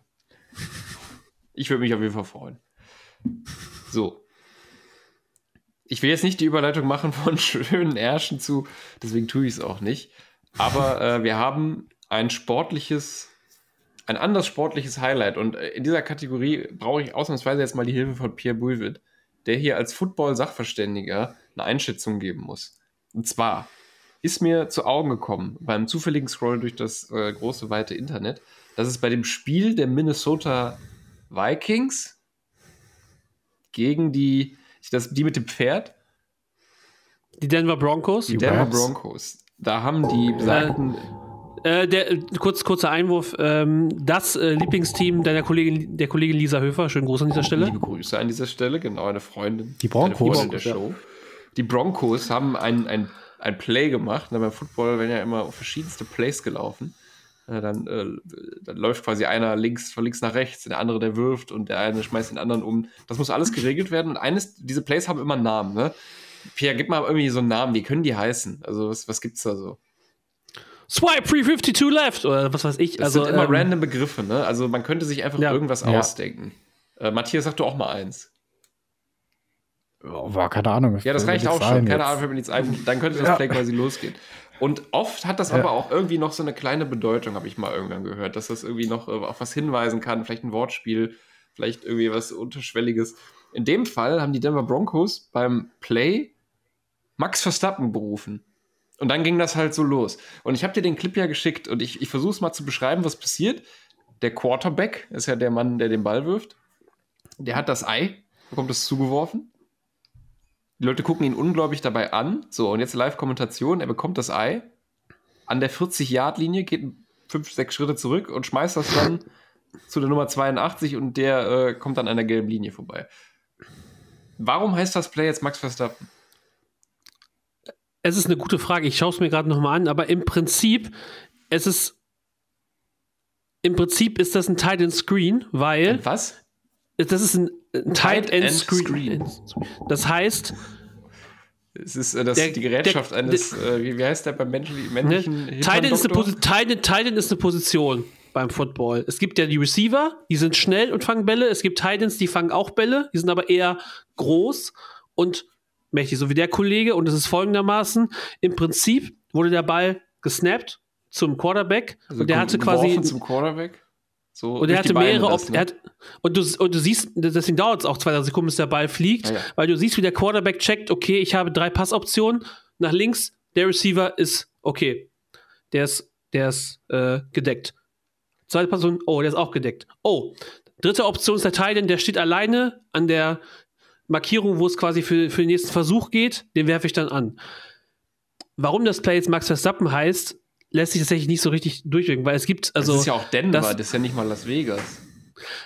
Ich würde mich auf jeden Fall freuen. So. Ich will jetzt nicht die Überleitung machen von schönen Ärschen zu, deswegen tue ich es auch nicht. Aber äh, wir haben ein sportliches, ein anderes sportliches Highlight. Und äh, in dieser Kategorie brauche ich ausnahmsweise jetzt mal die Hilfe von Pierre Bouivet, der hier als Football-Sachverständiger eine Einschätzung geben muss. Und zwar ist mir zu Augen gekommen beim zufälligen Scroll durch das äh, große, weite Internet, dass es bei dem Spiel der Minnesota Vikings gegen die, das, die mit dem Pferd, Die Denver Broncos. die Denver Rams. Broncos, da haben die besagten Äh, der, äh, kurz, kurzer Einwurf. Ähm, das äh, Lieblingsteam deiner Kollegin, der Kollegin Lisa Höfer, schönen Gruß an dieser Stelle. Liebe Grüße an dieser Stelle, genau, eine Freundin. Die Broncos. Eine Freundin der Die Broncos, ja. Show. Die Broncos haben ein, ein, ein Play gemacht. Na, beim Football werden ja immer verschiedenste Plays gelaufen. Äh, dann, äh, dann läuft quasi einer links von links nach rechts, der andere, der wirft und der eine schmeißt den anderen um. Das muss alles geregelt werden. Und eines, diese Plays haben immer einen Namen, ne? Pierre, gib mal irgendwie so einen Namen. Wie können die heißen? Also, was, was gibt's da so? Swipe 352 left oder was weiß ich. Das also sind immer ähm, random Begriffe, ne? Also, man könnte sich einfach Ja. irgendwas Ja. ausdenken. Äh, Matthias, sag du auch mal eins. Oh, war keine Ahnung. Ja, das reicht auch schon. ein Keine jetzt. Ahnung, fällt mir nichts ein. Dann könnte das Ja. Play quasi losgehen. Und oft hat das Ja. aber auch irgendwie noch so eine kleine Bedeutung, habe ich mal irgendwann gehört, dass das irgendwie noch äh, auf was hinweisen kann, vielleicht ein Wortspiel, vielleicht irgendwie was Unterschwelliges. In dem Fall haben die Denver Broncos beim Play Max Verstappen berufen. Und dann ging das halt so los. Und ich habe dir den Clip ja geschickt und ich, ich versuche es mal zu beschreiben, was passiert. Der Quarterback ist ja der Mann, der den Ball wirft. Der hat das Ei, bekommt es zugeworfen. Die Leute gucken ihn ungläubig dabei an. So, und jetzt Live-Kommentation. Er bekommt das Ei an der 40-Yard-Linie, geht fünf, sechs Schritte zurück und schmeißt das dann zu der Nummer 82 und der äh, kommt dann an der gelben Linie vorbei. Warum heißt das Play jetzt Max Verstappen? Es ist eine gute Frage. Ich schaue es mir gerade nochmal an, aber im Prinzip, es ist. Im Prinzip ist das ein Tight End Screen, weil Was? das ist ein, ein Tight Tight End Screen. Das heißt, Es ist äh, das, Der- die Gerätschaft der- eines, äh, wie, wie heißt der beim Menschen, ne, männlichen Tight End ist, ist eine Position beim Football. Es gibt ja die Receiver, die sind schnell und fangen Bälle. Es gibt Tight Ends, die fangen auch Bälle, die sind aber eher groß und mächtig, so wie der Kollege. Und es ist folgendermaßen: Im Prinzip wurde der Ball gesnappt zum Quarterback Also und der hatte quasi zum Quarterback. So Und er hatte mehrere das, ne? hat, und, du, und du siehst, deswegen dauert es auch zwei drei Sekunden, bis der Ball fliegt, Ah, ja. weil du siehst, wie der Quarterback checkt, okay, ich habe drei Passoptionen, nach links, der Receiver ist okay. der ist, der ist äh, gedeckt. Zweite Person, oh, der ist auch gedeckt. Oh, dritte Option ist der Titan, der steht alleine an der Markierung, wo es quasi für, für den nächsten Versuch geht, den werfe ich dann an. Warum das Play jetzt Max Verstappen heißt, lässt sich tatsächlich nicht so richtig durchwirken, weil es gibt, also. das ist ja auch Denver, das- das, ist ja nicht mal Las Vegas.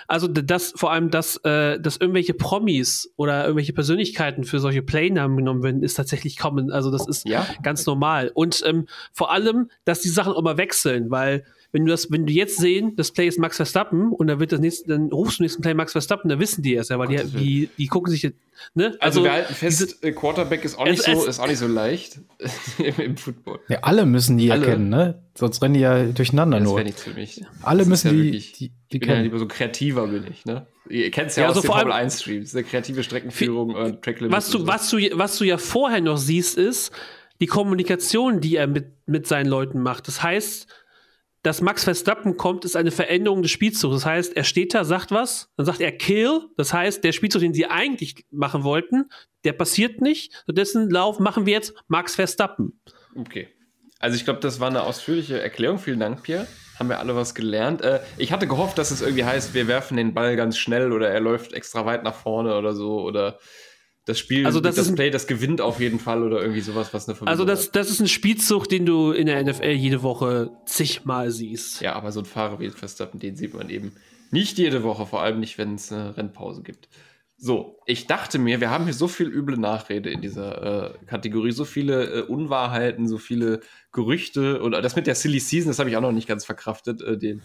Also das vor allem, dass, äh, dass irgendwelche Promis oder irgendwelche Persönlichkeiten für solche Play-Namen genommen werden, ist tatsächlich kaum, also das ist Ja. ganz normal. Und ähm, vor allem, dass die Sachen auch mal wechseln, weil wenn du das, wenn du jetzt sehen, das Play ist Max Verstappen und dann wird das nächste, dann rufst du nächsten Play Max Verstappen, dann wissen die es ja, weil die, die, die gucken sich, ne? Also, wir halten fest, äh, Quarterback ist auch, nicht Es- so, ist auch nicht so leicht im, Football. Ja, alle müssen die Alle. erkennen, ne? Sonst rennen die ja durcheinander Das nur. wäre nichts für mich. Alle Das müssen ja die, wirklich- die, die Ich bin ja kennen. lieber so kreativer bin ich, ne? Ihr kennt es ja, Ja, aus also den vor allem- Formel 1 Streams, eine kreative Streckenführung und Tracklimits. was du, so. was du, was du ja vorher noch siehst, ist die Kommunikation, die er mit, mit seinen Leuten macht. Das heißt, dass Max Verstappen kommt, ist eine Veränderung des Spielzugs. Das heißt, er steht da, sagt was, dann sagt er Kill. Das heißt, der Spielzug, den sie eigentlich machen wollten, der passiert nicht. Stattdessen Lauf machen wir jetzt Max Verstappen. Okay. Also ich glaube, das war eine ausführliche Erklärung. Vielen Dank, Pierre. Haben wir alle was gelernt. Äh, ich hatte gehofft, dass es irgendwie heißt, wir werfen den Ball ganz schnell oder er läuft extra weit nach vorne oder so oder das Spiel, Also das das ist Play, das gewinnt auf jeden Fall oder irgendwie sowas, was eine Verbindung Also das, das ist ein Spielzug, den du in der NFL jede Woche zigmal siehst. Ja, aber so ein Fahrer wie Verstappen, den sieht man eben nicht jede Woche, vor allem nicht, wenn es eine Rennpause gibt. So, ich dachte mir, wir haben hier so viel üble Nachrede in dieser äh, Kategorie, so viele äh, Unwahrheiten, so viele Gerüchte und das mit der Silly Season, das habe ich auch noch nicht ganz verkraftet, äh, den,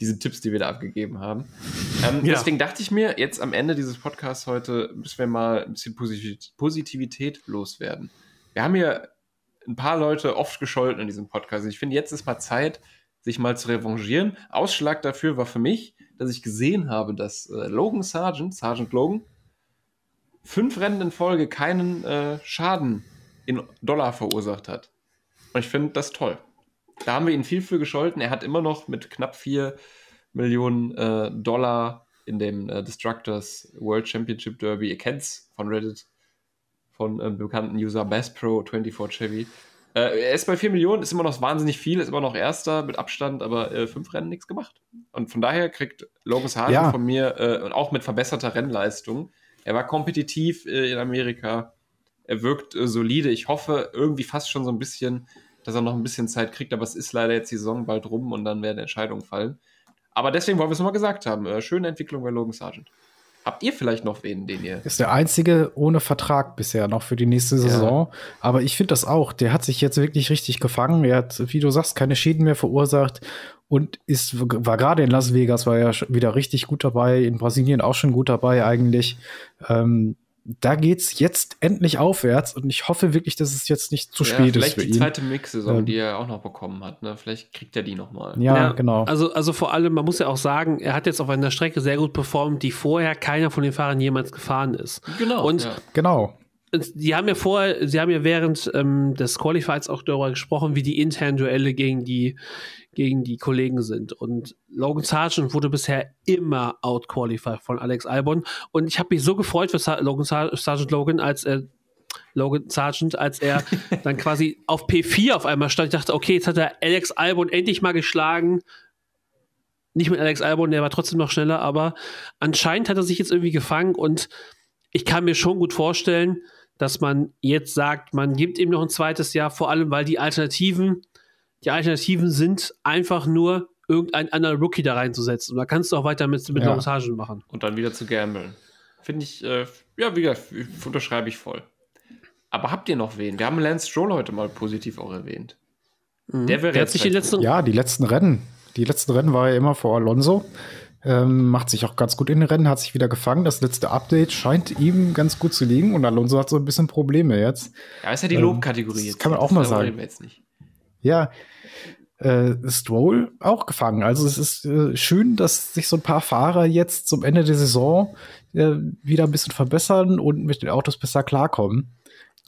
diese Tipps, die wir da abgegeben haben. Ähm, Ja. Deswegen dachte ich mir, jetzt am Ende dieses Podcasts heute müssen wir mal ein bisschen Posit- Positivität loswerden. Wir haben hier ein paar Leute oft gescholten in diesem Podcast. Ich finde, jetzt ist mal Zeit, sich mal zu revanchieren. Ausschlag dafür war für mich, dass ich gesehen habe, dass äh, Logan Sargent, Sergeant Logan, fünf Rennen in Folge keinen äh, Schaden in Dollar verursacht hat. Und ich finde das toll. Da haben wir ihn viel für gescholten. Er hat immer noch mit knapp 4 Millionen äh, Dollar in dem äh, Destructors World Championship Derby. Ihr kennt's von Reddit, von ähm, bekannten User Bass Pro 24 Chevy. Äh, er ist bei 4 Millionen, ist immer noch wahnsinnig viel, ist immer noch Erster mit Abstand, aber äh, fünf Rennen nichts gemacht. Und von daher kriegt Logan Sargent Ja. von mir äh, und auch mit verbesserter Rennleistung. Er war kompetitiv äh, in Amerika. Er wirkt solide. Ich hoffe irgendwie fast schon so ein bisschen, dass er noch ein bisschen Zeit kriegt, aber es ist leider jetzt die Saison bald rum und dann werden Entscheidungen fallen. Aber deswegen wollen wir es nochmal gesagt haben. Äh, schöne Entwicklung bei Logan Sargent. Habt ihr vielleicht noch wen, den ihr. Ist der einzige ohne Vertrag bisher noch für die nächste Saison. Aber ich finde das auch. Der hat sich jetzt wirklich richtig gefangen. Er hat, wie du sagst, keine Schäden mehr verursacht und ist, war gerade in Las Vegas, war er schon wieder richtig gut dabei. In Brasilien auch schon gut dabei eigentlich. Ähm, da geht's jetzt endlich aufwärts und ich hoffe wirklich, dass es jetzt nicht zu Ja, spät ist vielleicht die ihn. zweite Mix-Saison, Ähm. die er auch noch bekommen hat. Ne? Vielleicht kriegt er die nochmal. Ja, genau. Also, also vor allem, man muss ja auch sagen, er hat jetzt auf einer Strecke sehr gut performt, die vorher keiner von den Fahrern jemals gefahren ist. Genau. Und ja. genau. Die haben ja vorher, sie haben ja während ähm, des Qualifieds auch darüber gesprochen, wie die internen Duelle gegen die, gegen die Kollegen sind. Und Logan Sargent wurde bisher immer outqualified von Alex Albon. Und ich habe mich so gefreut für Sa Logan Sar Sargent Logan, als er Logan Sargent, als er dann quasi auf P4 auf einmal stand. Ich dachte, okay, jetzt hat er Alex Albon endlich mal geschlagen. Nicht mit Alex Albon, der war trotzdem noch schneller, aber anscheinend hat er sich jetzt irgendwie gefangen und ich kann mir schon gut vorstellen, dass man jetzt sagt, man gibt ihm noch ein zweites Jahr, vor allem weil die Alternativen, die Alternativen sind einfach nur irgendein anderer Rookie da reinzusetzen. Und da kannst du auch weiter mit, mit Ja. Montagen machen. Und dann wieder zu gambeln. Finde ich, äh, ja, wie gesagt, unterschreibe ich voll. Aber habt ihr noch wen? Wir haben Lance Stroll heute mal positiv auch erwähnt. Der wäre Der hat jetzt sich die vielleicht- letzten, Ja, die letzten Rennen. Die letzten Rennen war er immer vor Alonso. Ähm, macht sich auch ganz gut in den Rennen, hat sich wieder gefangen. Das letzte Update scheint ihm ganz gut zu liegen und Alonso hat so ein bisschen Probleme jetzt. Ja, ist ja die Ähm, Lobkategorie das jetzt. kann man auch mal darüber sagen. Jetzt nicht. Ja, äh, Stroll auch gefangen. Also es ist äh, schön, dass sich so ein paar Fahrer jetzt zum Ende der Saison äh, wieder ein bisschen verbessern und mit den Autos besser klarkommen.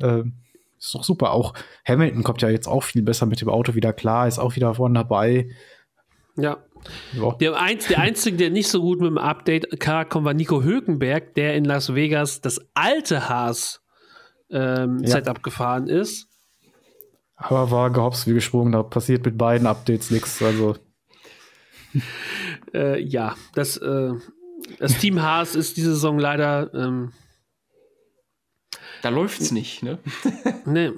Äh, ist doch super. Auch Hamilton kommt ja jetzt auch viel besser mit dem Auto wieder klar, ist auch wieder vorne dabei. ja. Ja. Der, Einz, der Einzige, der nicht so gut mit dem Update klarkommt, war Nico Hülkenberg, der in Las Vegas das alte Haas ähm, Ja. Setup gefahren ist. Aber war gehops wie gesprungen, da passiert mit beiden Updates nichts. Also. Äh, ja, das, äh, das Team Haas ist diese Saison leider. Ähm, da läuft's nicht, ne? ne.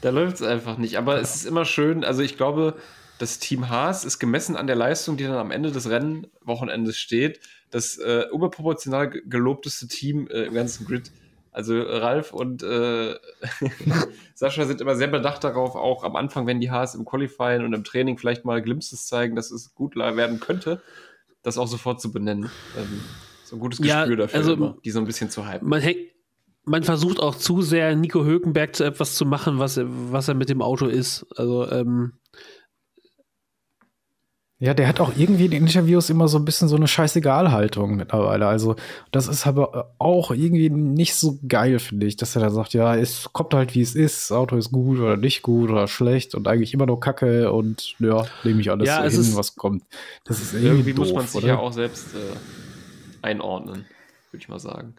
Da läuft's einfach nicht. Aber es ist immer schön, also ich glaube, das Team Haas ist gemessen an der Leistung, die dann am Ende des Rennwochenendes steht, das äh, überproportional gelobteste Team äh, im ganzen Grid. Also Ralf und äh, Sascha sind immer sehr bedacht darauf, auch am Anfang, wenn die Haas im Qualifying und im Training vielleicht mal Glimpses zeigen, dass es gut werden könnte, das auch sofort zu benennen. Ähm, so ein gutes Gespür ja, dafür, also, immer, die so ein bisschen zu hypen. Man, man versucht auch zu sehr Nico Hülkenberg zu etwas zu machen, was, was er mit dem Auto ist. Also ähm, ja, der hat auch irgendwie in den Interviews immer so ein bisschen so eine Scheißegal-Haltung mittlerweile. Also, das ist aber auch irgendwie nicht so geil, finde ich, dass er da sagt, ja, es kommt halt wie es ist, das Auto ist gut oder nicht gut oder schlecht und eigentlich immer nur Kacke und ja, nehme ich alles ja, hin, was kommt. Das ist irgendwie, irgendwie doof, muss man sich oder? ja auch selbst äh, einordnen, würde ich mal sagen.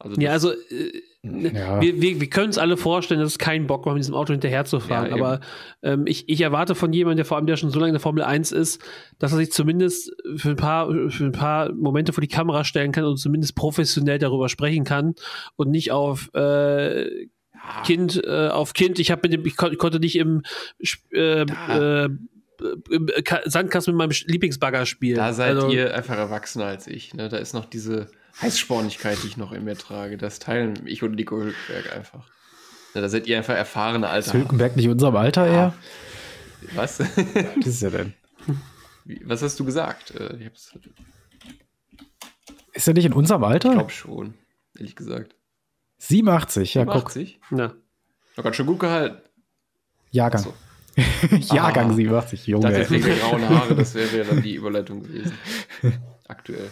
Also ja, also äh, ja. wir, wir, wir können uns alle vorstellen, dass es keinen Bock macht, mit diesem Auto hinterherzufahren. Ja, aber ähm, ich, ich erwarte von jemandem, der vor allem der schon so lange in der Formel 1 ist, dass er sich zumindest für ein paar, für ein paar Momente vor die Kamera stellen kann und zumindest professionell darüber sprechen kann und nicht auf äh, Kind, äh, auf Kind, ich habe mit dem, ich, kon konnte nicht im äh, äh, im Sandkasten mit meinem Lieblingsbagger spielen. Da seid also, ihr einfach erwachsener als ich. Ne? Da ist noch diese Heißspornigkeit, die ich noch in mir trage. Das teilen ich und Nico Hülkenberg einfach. Ja, da seid ihr einfach erfahrene Alter. Ist Hülkenberg nicht unserem Alter eher? Ah. Was? Was ist er denn? Wie, was hast du gesagt? Äh, ist er nicht in unserem Alter? Ich glaube schon, ehrlich gesagt. 87, ja, 87? guck. Ja. Noch ganz schön gut gehalten. Jahrgang. So. Jahrgang ah, 87, Junge. Das wegen grauen Haare, das wäre ja dann die Überleitung gewesen. Aktuell.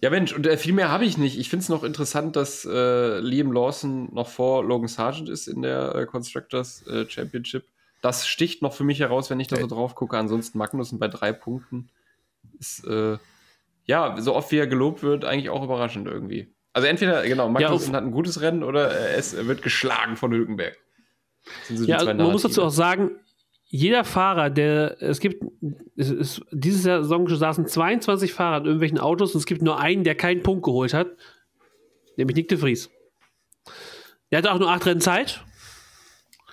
Ja, Mensch, und äh, viel mehr habe ich nicht. Ich finde es noch interessant, dass äh, Liam Lawson noch vor Logan Sargent ist in der äh, Constructors äh, Championship. Das sticht noch für mich heraus, wenn ich da so drauf gucke. Ansonsten Magnussen bei drei Punkten ist, äh, ja, so oft wie er gelobt wird, eigentlich auch überraschend irgendwie. Also entweder, genau, Magnussen ja, hat ein gutes Rennen oder es wird geschlagen von Hülkenberg. Ja, man muss dazu auch sagen, jeder Fahrer, der, es gibt, es ist, dieses Saison saßen 22 Fahrer in irgendwelchen Autos und es gibt nur einen, der keinen Punkt geholt hat, nämlich Nick de Vries. Der hatte auch nur acht Rennen Zeit.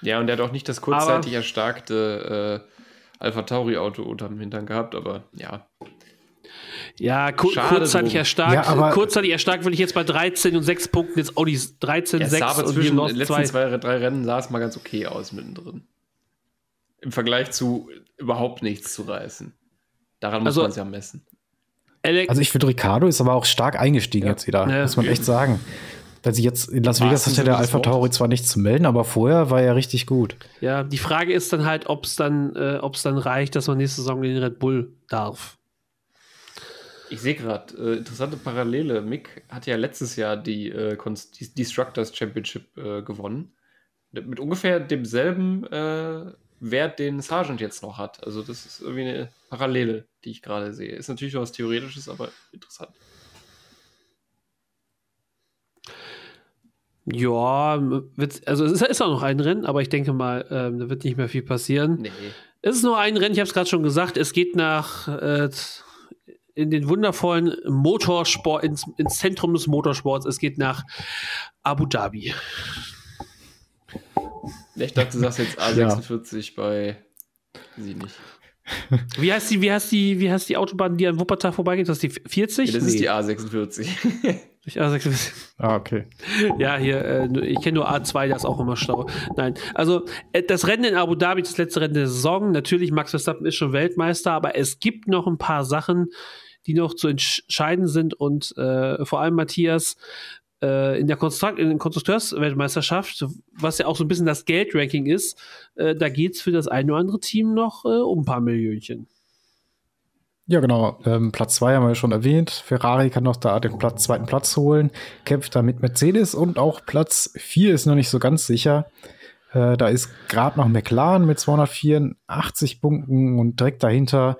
Ja, und der hat auch nicht das kurzzeitig aber, erstarkte äh, Alpha Tauri Auto unterm Hintern gehabt, aber ja. Ja, kur Schade kurzzeitig drum. erstarkt. Ja, kurzzeitig erstarkt will ich jetzt bei 13 und 6 Punkten jetzt Audi 13, ja, 6 und zwischen den letzten zwei, drei Rennen sah es mal ganz okay aus mittendrin im Vergleich zu überhaupt nichts zu reißen. Daran muss also, man es ja messen. Also ich finde, Ricardo ist aber auch stark eingestiegen ja. jetzt wieder, ja, muss man echt sagen. Weil sie jetzt in Las Vegas hat ja der Alpha Tauri zwar nichts zu melden, aber vorher war er richtig gut. Ja, die Frage ist dann halt, ob es dann, äh, dann reicht, dass man nächste Saison den Red Bull darf. Ich sehe gerade, äh, interessante Parallele. Mick hat ja letztes Jahr die, äh, die Destructors Championship äh, gewonnen. Mit ungefähr demselben äh, Wert, den Sargent jetzt noch hat. Also das ist irgendwie eine Parallele, die ich gerade sehe. Ist natürlich was Theoretisches, aber interessant. Ja, also es ist auch noch ein Rennen, aber ich denke mal, ähm, da wird nicht mehr viel passieren. Nee. Es ist nur ein Rennen, ich habe es gerade schon gesagt, es geht nach äh, in den wundervollen Motorsport, ins, ins Zentrum des Motorsports, es geht nach Abu Dhabi. Ich dachte, du sagst jetzt A46 ja. bei sie nicht. Wie heißt die, wie heißt die, wie heißt die Autobahn, die an Wuppertal vorbeigeht? Das ist die 40? Ja, das nee. ist die A46. Ich A46. Ah, okay. Ja, hier, äh, ich kenne nur A2, der ist auch immer schlau. Nein, also äh, das Rennen in Abu Dhabi, das letzte Rennen der Saison. Natürlich, Max Verstappen ist schon Weltmeister, aber es gibt noch ein paar Sachen, die noch zu entscheiden sind und äh, vor allem Matthias, äh, in der Konstrukt in Konstrukteursweltmeisterschaft, was ja auch so ein bisschen das Geldranking ist, äh, da geht es für das eine oder andere Team noch äh, um ein paar Millionchen. Ja, genau. Ähm, Platz 2 haben wir schon erwähnt. Ferrari kann noch da den Platz, zweiten Platz holen, kämpft da mit Mercedes und auch Platz 4 ist noch nicht so ganz sicher. Äh, da ist gerade noch McLaren mit 284 Punkten und direkt dahinter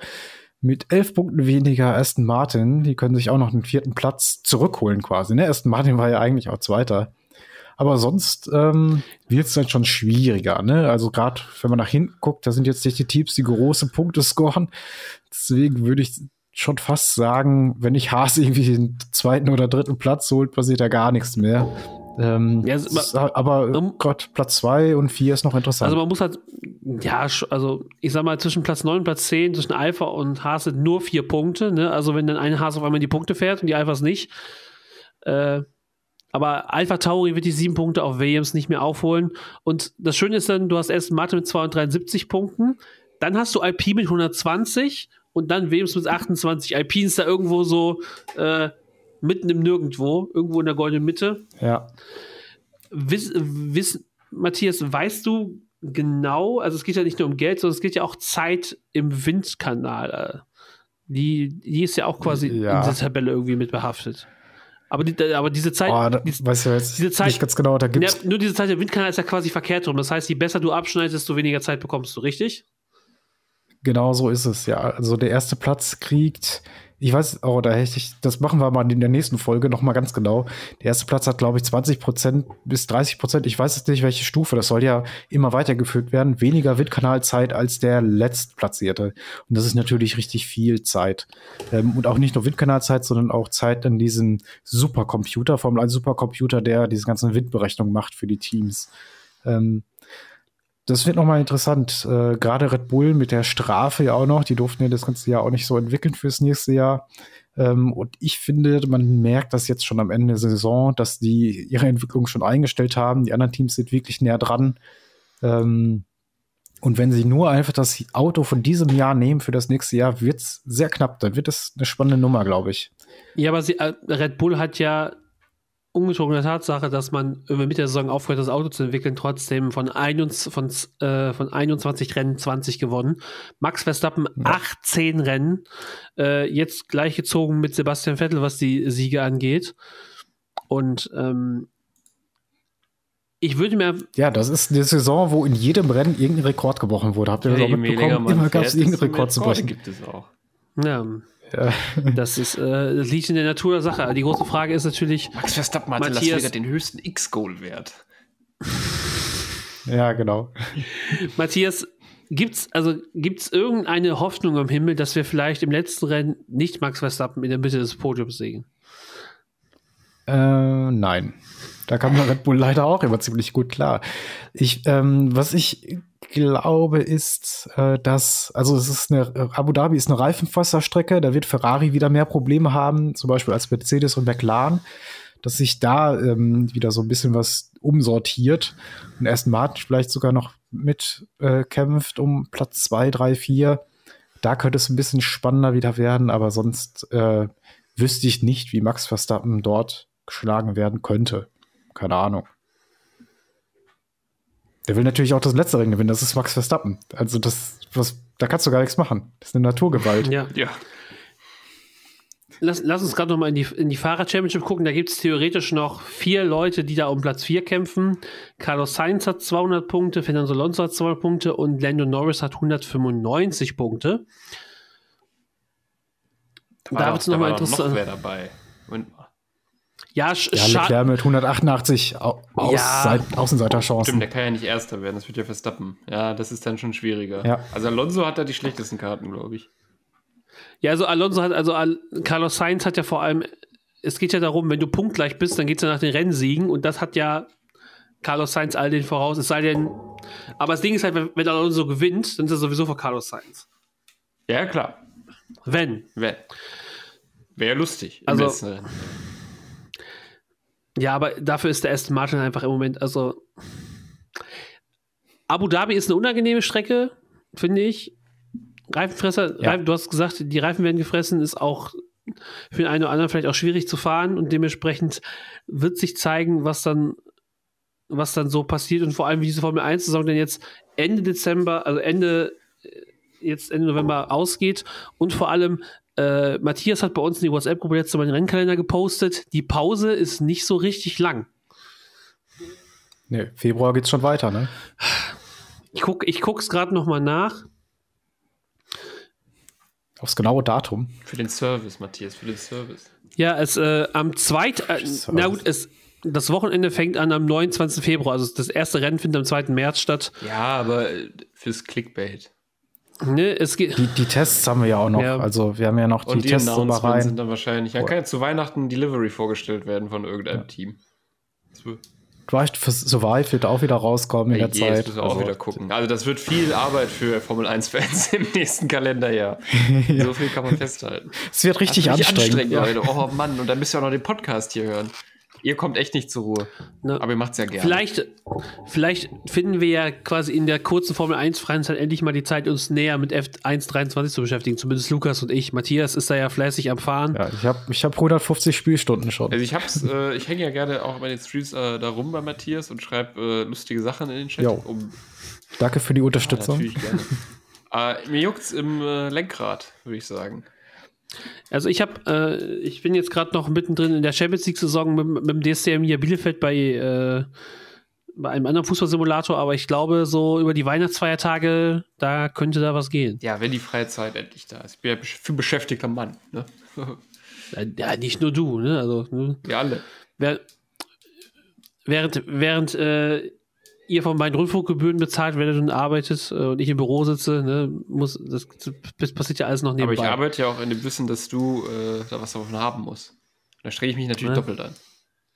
mit elf Punkten weniger Aston Martin. Die können sich auch noch den vierten Platz zurückholen quasi. Ne? Aston Martin war ja eigentlich auch Zweiter. Aber sonst ähm, wird es dann schon schwieriger. Ne? Also gerade wenn man nach hinten guckt, da sind jetzt nicht die Teams, die große Punkte scoren. Deswegen würde ich schon fast sagen, wenn ich Haas irgendwie den zweiten oder dritten Platz holt, passiert da gar nichts mehr. Ähm, Ja, es aber- aber um- Gott, Platz zwei und vier ist noch interessant. Also man muss halt, ja, also ich sag mal, zwischen Platz 9 und Platz 10, zwischen Alpha und Haas sind nur vier Punkte. Ne? Also wenn dann ein Haas auf einmal die Punkte fährt und die Alphas nicht. Äh, aber Alpha Tauri wird die sieben Punkte auf Williams nicht mehr aufholen. Und das Schöne ist dann, du hast erst Martin mit 273 Punkten, dann hast du IP mit 120 und dann Williams mit 28. Alpine ist da irgendwo so äh, mitten im Nirgendwo, irgendwo in der goldenen Mitte. ja. Wiss, wiss, Matthias, weißt du genau, also es geht ja nicht nur um Geld, sondern es geht ja auch Zeit im Windkanal. Die, die ist ja auch quasi Ja. in dieser Tabelle irgendwie mit behaftet. Aber, die, aber diese Zeit, Oh, da, die, weiß ja jetzt diese Zeit- nicht ganz genau, da ja, gibt's nur diese Zeit im Windkanal ist ja quasi verkehrt rum. Das heißt, je besser du abschneidest, desto weniger Zeit bekommst du, richtig? Genau so ist es, ja. Also der erste Platz kriegt, ich weiß, oh, da hätte ich, das machen wir mal in der nächsten Folge noch mal ganz genau. Der erste Platz hat, glaube ich, 20 Prozent bis 30 Prozent. Ich weiß jetzt nicht, welche Stufe. Das soll ja immer weitergeführt werden. Weniger Windkanalzeit als der Letztplatzierte. Und das ist natürlich richtig viel Zeit. Ähm, und auch nicht nur Windkanalzeit, sondern auch Zeit an diesem Supercomputer, Formel 1 Supercomputer, der diese ganzen Windberechnungen macht für die Teams. Ähm, das wird nochmal interessant. Äh, Gerade Red Bull mit der Strafe ja auch noch. Die durften ja das ganze Jahr auch nicht so entwickeln fürs nächste Jahr. Ähm, und ich finde, man merkt das jetzt schon am Ende der Saison, dass die ihre Entwicklung schon eingestellt haben. Die anderen Teams sind wirklich näher dran. Ähm, und wenn sie nur einfach das Auto von diesem Jahr nehmen für das nächste Jahr, wird es sehr knapp. Dann wird es eine spannende Nummer, glaube ich. Ja, aber sie, äh, Red Bull hat ja ungetrunken der Tatsache, dass man mit der Saison aufgehört, das Auto zu entwickeln, trotzdem von, 21, von, äh, von 21 Rennen 20 gewonnen. Max Verstappen 18 Rennen, äh, jetzt gleichgezogen mit Sebastian Vettel, was die Siege angeht. Und ähm, ich würde mir, Ja, das ist eine Saison, wo in jedem Rennen irgendein Rekord gebrochen wurde. Habt ihr das auch mehr länger mitbekommen? Immer gab es irgendeinen Rekord zu brechen. gibt es auch. ja, Ja. das ist, äh, das liegt in der Natur der Sache. Die große Frage ist natürlich, Max Verstappen hatte in Las Matthias- Vegas den höchsten X-Goal-Wert. ja, genau. Matthias, gibt's also gibt's irgendeine Hoffnung am Himmel, dass wir vielleicht im letzten Rennen nicht Max Verstappen in der Mitte des Podiums sehen? Äh, nein. Da kam der Red Bull leider auch immer ziemlich gut klar. Ich, ähm, was ich glaube, ist, äh, dass, also es ist eine, Abu Dhabi ist eine Reifenfasserstrecke, da wird Ferrari wieder mehr Probleme haben, zum Beispiel als Mercedes und McLaren, dass sich da ähm, wieder so ein bisschen was umsortiert und Aston Martin vielleicht sogar noch mit äh, um Platz zwei, drei, vier. Da könnte es ein bisschen spannender wieder werden, aber sonst äh, wüsste ich nicht, wie Max Verstappen dort geschlagen werden könnte. Keine Ahnung. Der will natürlich auch das letzte Rennen gewinnen, das ist Max Verstappen. Also das, was, da kannst du gar nichts machen. Das ist eine Naturgewalt. Ja. Ja. Lass, lass uns gerade noch mal in die, in die Fahrer-Championship gucken. Da gibt es theoretisch noch vier Leute, die da um Platz 4 kämpfen. Carlos Sainz hat 200 Punkte, Fernando Alonso hat 200 Punkte und Lando Norris hat 195 Punkte. Da war wird's doch- noch mal war doch interessant. Noch wer dabei. Mal. Ja, sch Ja. Leclerc mit 188 Au Ja. Seit Stimmt, Außenseiterchancen. der kann ja nicht Erster werden, das wird ja Verstappen. Ja, das ist dann schon schwieriger. Ja. Also Alonso hat da die schlechtesten Karten, glaube ich. Ja, also Alonso hat, also Al Carlos Sainz hat ja vor allem, es geht ja darum, wenn du punktgleich bist, dann geht es ja nach den Rennsiegen und das hat ja Carlos Sainz all den voraus, es sei denn, aber das Ding ist halt, wenn, wenn Alonso gewinnt, dann ist er sowieso vor Carlos Sainz. Ja, klar. Wenn. Wäre wär lustig. im Also-. Ja, aber dafür ist der Aston Martin einfach im Moment, also Abu Dhabi ist eine unangenehme Strecke, finde ich. Reifenfresser, Ja. Reifen, du hast gesagt, die Reifen werden gefressen, ist auch für den einen oder anderen vielleicht auch schwierig zu fahren und dementsprechend wird sich zeigen, was dann, was dann so passiert und vor allem wie diese Formel 1-Saison denn jetzt Ende Dezember, also Ende, äh, jetzt Ende November ausgeht und vor allem äh, Matthias hat bei uns in die WhatsApp-Gruppe letzte Mal den Rennkalender gepostet. Die Pause ist nicht so richtig lang. Nee, Februar geht's schon weiter, ne? Ich gucke ich guck's gerade noch mal nach. Aufs genaue Datum. Für den Service, Matthias, für den Service. Ja, es äh, am 2. Äh, na gut, es das Wochenende fängt an am 29. Februar. Also das erste Rennen findet am 2. März statt. Ja, aber äh, fürs Clickbait. Ne, es geht. Die, die Tests haben wir ja auch noch. Ja. Also wir haben ja noch die, Und die Tests Announcements sind dann wahrscheinlich. Ja, kann ja zu Weihnachten Delivery vorgestellt werden von irgendeinem Team. Das wird, Drive for Survive wird auch wieder rauskommen in der Ey, Zeit. Das müssen wir auch Also, wieder gucken. Also das wird viel Arbeit für Formel 1-Fans im nächsten Kalenderjahr. So viel kann man festhalten. Es wird richtig wird anstrengend. ja. Leute. Oh Mann, und dann müsst ihr auch noch den Podcast hier hören. Ihr kommt echt nicht zur Ruhe. Ne. Aber ihr macht's ja gerne. Vielleicht, vielleicht finden wir ja quasi in der kurzen Formel 1 freien Zeit endlich mal die Zeit, uns näher mit F123 zu beschäftigen. Zumindest Lukas und ich. Matthias ist da ja fleißig am Fahren. Ja, ich habe ich hab 150 Spielstunden schon. Also ich hab's, äh, ich hänge ja gerne auch bei den Streams äh, da rum bei Matthias und schreibe äh, lustige Sachen in den Chat. Um, Danke für die ja, Unterstützung. natürlich gerne. äh, mir juckt's im äh, Lenkrad, würde ich sagen. Also ich habe, äh, ich bin jetzt gerade noch mittendrin in der Champions League-Saison mit, mit dem DSCM hier Bielefeld bei, äh, bei einem anderen Fußballsimulator, aber ich glaube, so über die Weihnachtsfeiertage, da könnte da was gehen. Ja, wenn die freie Zeit endlich da ist. Ich bin ja viel beschäftigter Mann. Ne? Ja, nicht nur du, ne? Also, ne? Wir alle. Wer, während während äh, ihr von meinen Rundfunkgebühren bezahlt werdet und arbeitet äh, und ich im Büro sitze, ne, muss das, das passiert ja alles noch Aber nebenbei. ich arbeite ja auch in dem Wissen, dass du äh, da was davon haben musst. Da strenge ich mich natürlich Ja. doppelt an.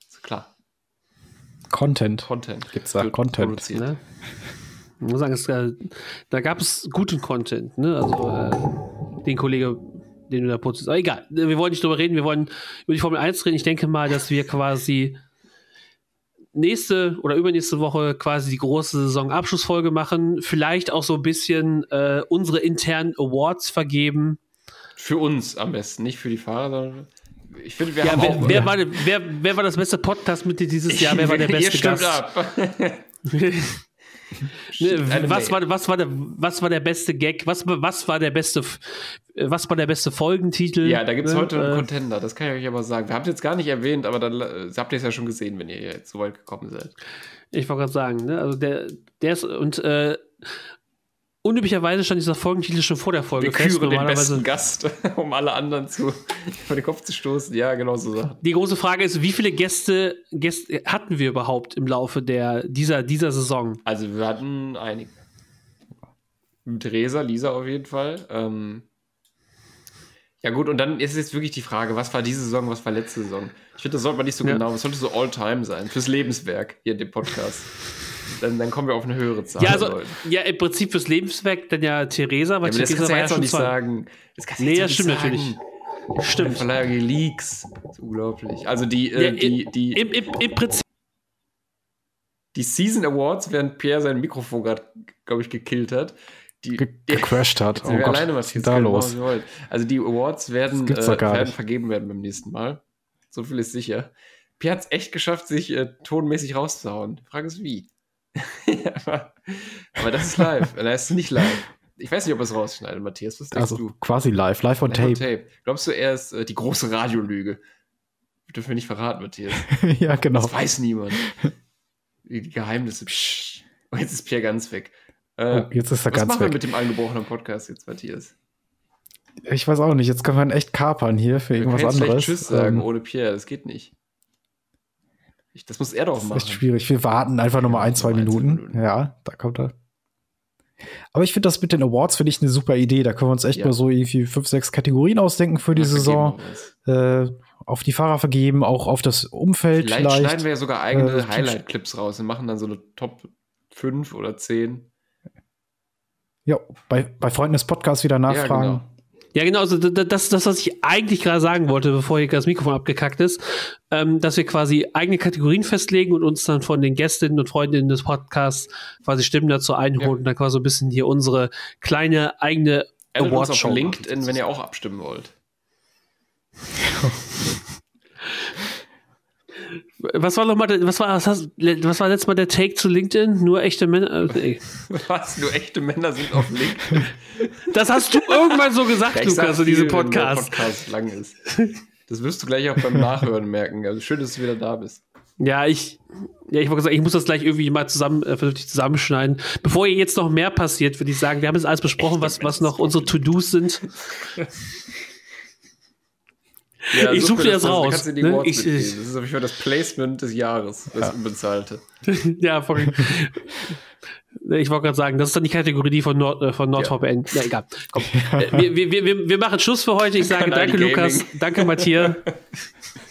Ist klar. Content. Content. Gibt's da Content? produziert. Ne? Ich muss sagen, es, äh, da gab es guten Content, ne? Also äh, den Kollege, den du da putzt. Aber egal, wir wollen nicht drüber reden, wir wollen über die Formel 1 reden. Ich denke mal, dass wir quasi nächste oder übernächste Woche quasi die große Saisonabschlussfolge machen. Vielleicht auch so ein bisschen äh, unsere internen Awards vergeben. Für uns am besten, nicht für die Fahrer, sondern ich finde, wir Ja, haben wer, auch wer, war, wer, wer war das beste Podcast mit dir dieses Jahr? Wer war der beste Gast? ab. Ne, was, war, was, war der, was war der beste Gag? Was, was war der beste, was war der beste Folgentitel? Ja, da gibt es Ne, heute einen äh, Contender, das kann ich euch aber sagen. Wir haben es jetzt gar nicht erwähnt, aber dann äh, habt ihr es ja schon gesehen, wenn ihr jetzt so weit gekommen seid. Ich wollte gerade sagen, ne? Also der, der ist und äh, unüblicherweise stand dieser Folgentitel schon vor der Folge Wir küren den besten Gast, um alle anderen zu vor den Kopf zu stoßen. Ja, genau so. Die große Frage ist, wie viele Gäste, Gäste hatten wir überhaupt im Laufe der, dieser, dieser Saison? Also wir hatten einige. Theresa, Lisa auf jeden Fall. Ähm, ja gut, und dann ist jetzt wirklich die Frage, was war diese Saison, was war letzte Saison? Ich finde, das sollte man nicht so Ja. genau, das sollte so All-Time sein, fürs Lebenswerk hier in dem Podcast. dann, dann kommen wir auf eine höhere Zahl. Ja, also, Leute. ja, im Prinzip fürs Lebenswerk dann ja Theresa, weil Ja, aber das Theresa kannst du ja jetzt noch nicht sagen. Das kannst du Nee, jetzt das stimmt nicht natürlich. sagen. Stimmt. Verleihung Leaks. Das ist unglaublich. Also die, äh, Ja, die, die, Im, im, Im Prinzip die Season Awards, während Pierre sein Mikrofon gerade, glaube ich, gekillt hat. Die, Ge gecrashed hat. Jetzt Oh Gott, alleine, was denn da los? wollt. Also die Awards werden, äh, werden vergeben werden beim nächsten Mal. So viel ist sicher. Pierre hat es echt geschafft, sich äh, tonmäßig rauszuhauen. Die Frage ist, wie? Aber, aber das ist live. Das ist nicht live. Ich weiß nicht, ob er es rausschneidet, Matthias. Was denkst Also du? quasi live, live on Live on tape. tape. Glaubst du, er ist äh, die große Radiolüge? Dürfen wir nicht verraten, Matthias. ja, genau. Das weiß niemand. Die die Geheimnisse. Psch. Und jetzt ist Pierre ganz weg. Äh, Oh, jetzt ist er was ganz machen wir weg. mit dem angebrochenen Podcast jetzt, Matthias? Ich weiß auch nicht. Jetzt können wir ihn echt kapern hier für Wir irgendwas können anderes. Tschüss sagen Ähm, ohne Pierre, das geht nicht. Ich, das muss er doch das ist machen. echt schwierig. Wir warten einfach noch mal ein, zwei Minuten. Minuten. Ja, da kommt er. Aber ich finde das mit den Awards finde ich eine super Idee. Da können wir uns echt Ja. mal so irgendwie fünf, sechs Kategorien ausdenken für die Ja, Saison. wir. Äh, auf die Fahrer vergeben, auch auf das Umfeld Vielleicht, vielleicht. schneiden wir ja sogar eigene Äh, Highlight-Clips raus und machen dann so eine Top 5 oder 10. Ja, bei, bei Freunden des Podcasts wieder nachfragen. Ja, genau. Ja, genau, also das ist das, was ich eigentlich gerade sagen wollte, bevor hier das Mikrofon abgekackt ist, ähm, dass wir quasi eigene Kategorien festlegen und uns dann von den Gästinnen und Freundinnen des Podcasts quasi Stimmen dazu einholen Ja. und dann quasi so ein bisschen hier unsere kleine eigene Award-Show auf. LinkedIn, wenn ihr auch abstimmen wollt. Was war noch mal, der- was war, was, hast, was war letztes Mal der Take zu LinkedIn? Nur echte Männer. äh. Was? Nur echte Männer sind auf LinkedIn. Das hast du irgendwann so gesagt, sag Lukas, in diesem viel, wenn der Podcast. Podcast lang ist. Das wirst du gleich auch beim Nachhören merken. Also schön, dass du wieder da bist. Ja, ich, ja, ich wollte sagen, ich muss das gleich irgendwie mal zusammen, äh, vernünftig zusammenschneiden. Bevor hier jetzt noch mehr passiert, würde ich sagen, wir haben jetzt alles besprochen, was, was noch unsere To-Dos sind. Ja, ich suche dir das Dann raus. Kannst du die ne? Ich, ich, das ist auf jeden Fall das Placement des Jahres, das unbezahlte. ja, voll. Ich wollte gerade sagen, das ist dann die Kategorie die von, Nord, äh, von NordVPN. Ja. Na, egal. Komm. Äh, wir, wir, wir, wir machen Schluss für heute. Ich sage Kanal danke, Gaming. Lukas. Danke, Matthias.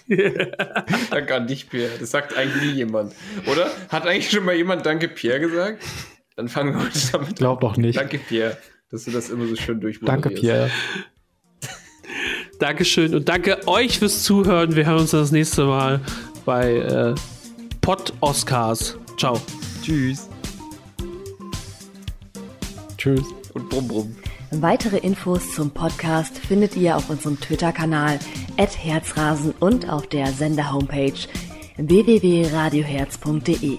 Danke an dich, Pierre. Das sagt eigentlich nie jemand. Oder? Hat eigentlich schon mal jemand Danke, Pierre gesagt? Dann fangen wir heute damit Glaub doch nicht. Danke, Pierre, dass du das immer so schön Danke, durchmoderierst. Pierre. Dankeschön und danke euch fürs Zuhören. Wir hören uns das nächste Mal bei äh, Pod Oscars. Ciao. Tschüss. Tschüss. Und brumm, brumm. Weitere Infos zum Podcast findet ihr auf unserem Twitter-Kanal @herzrasen und auf der Sender-Homepage www.radioherz.de.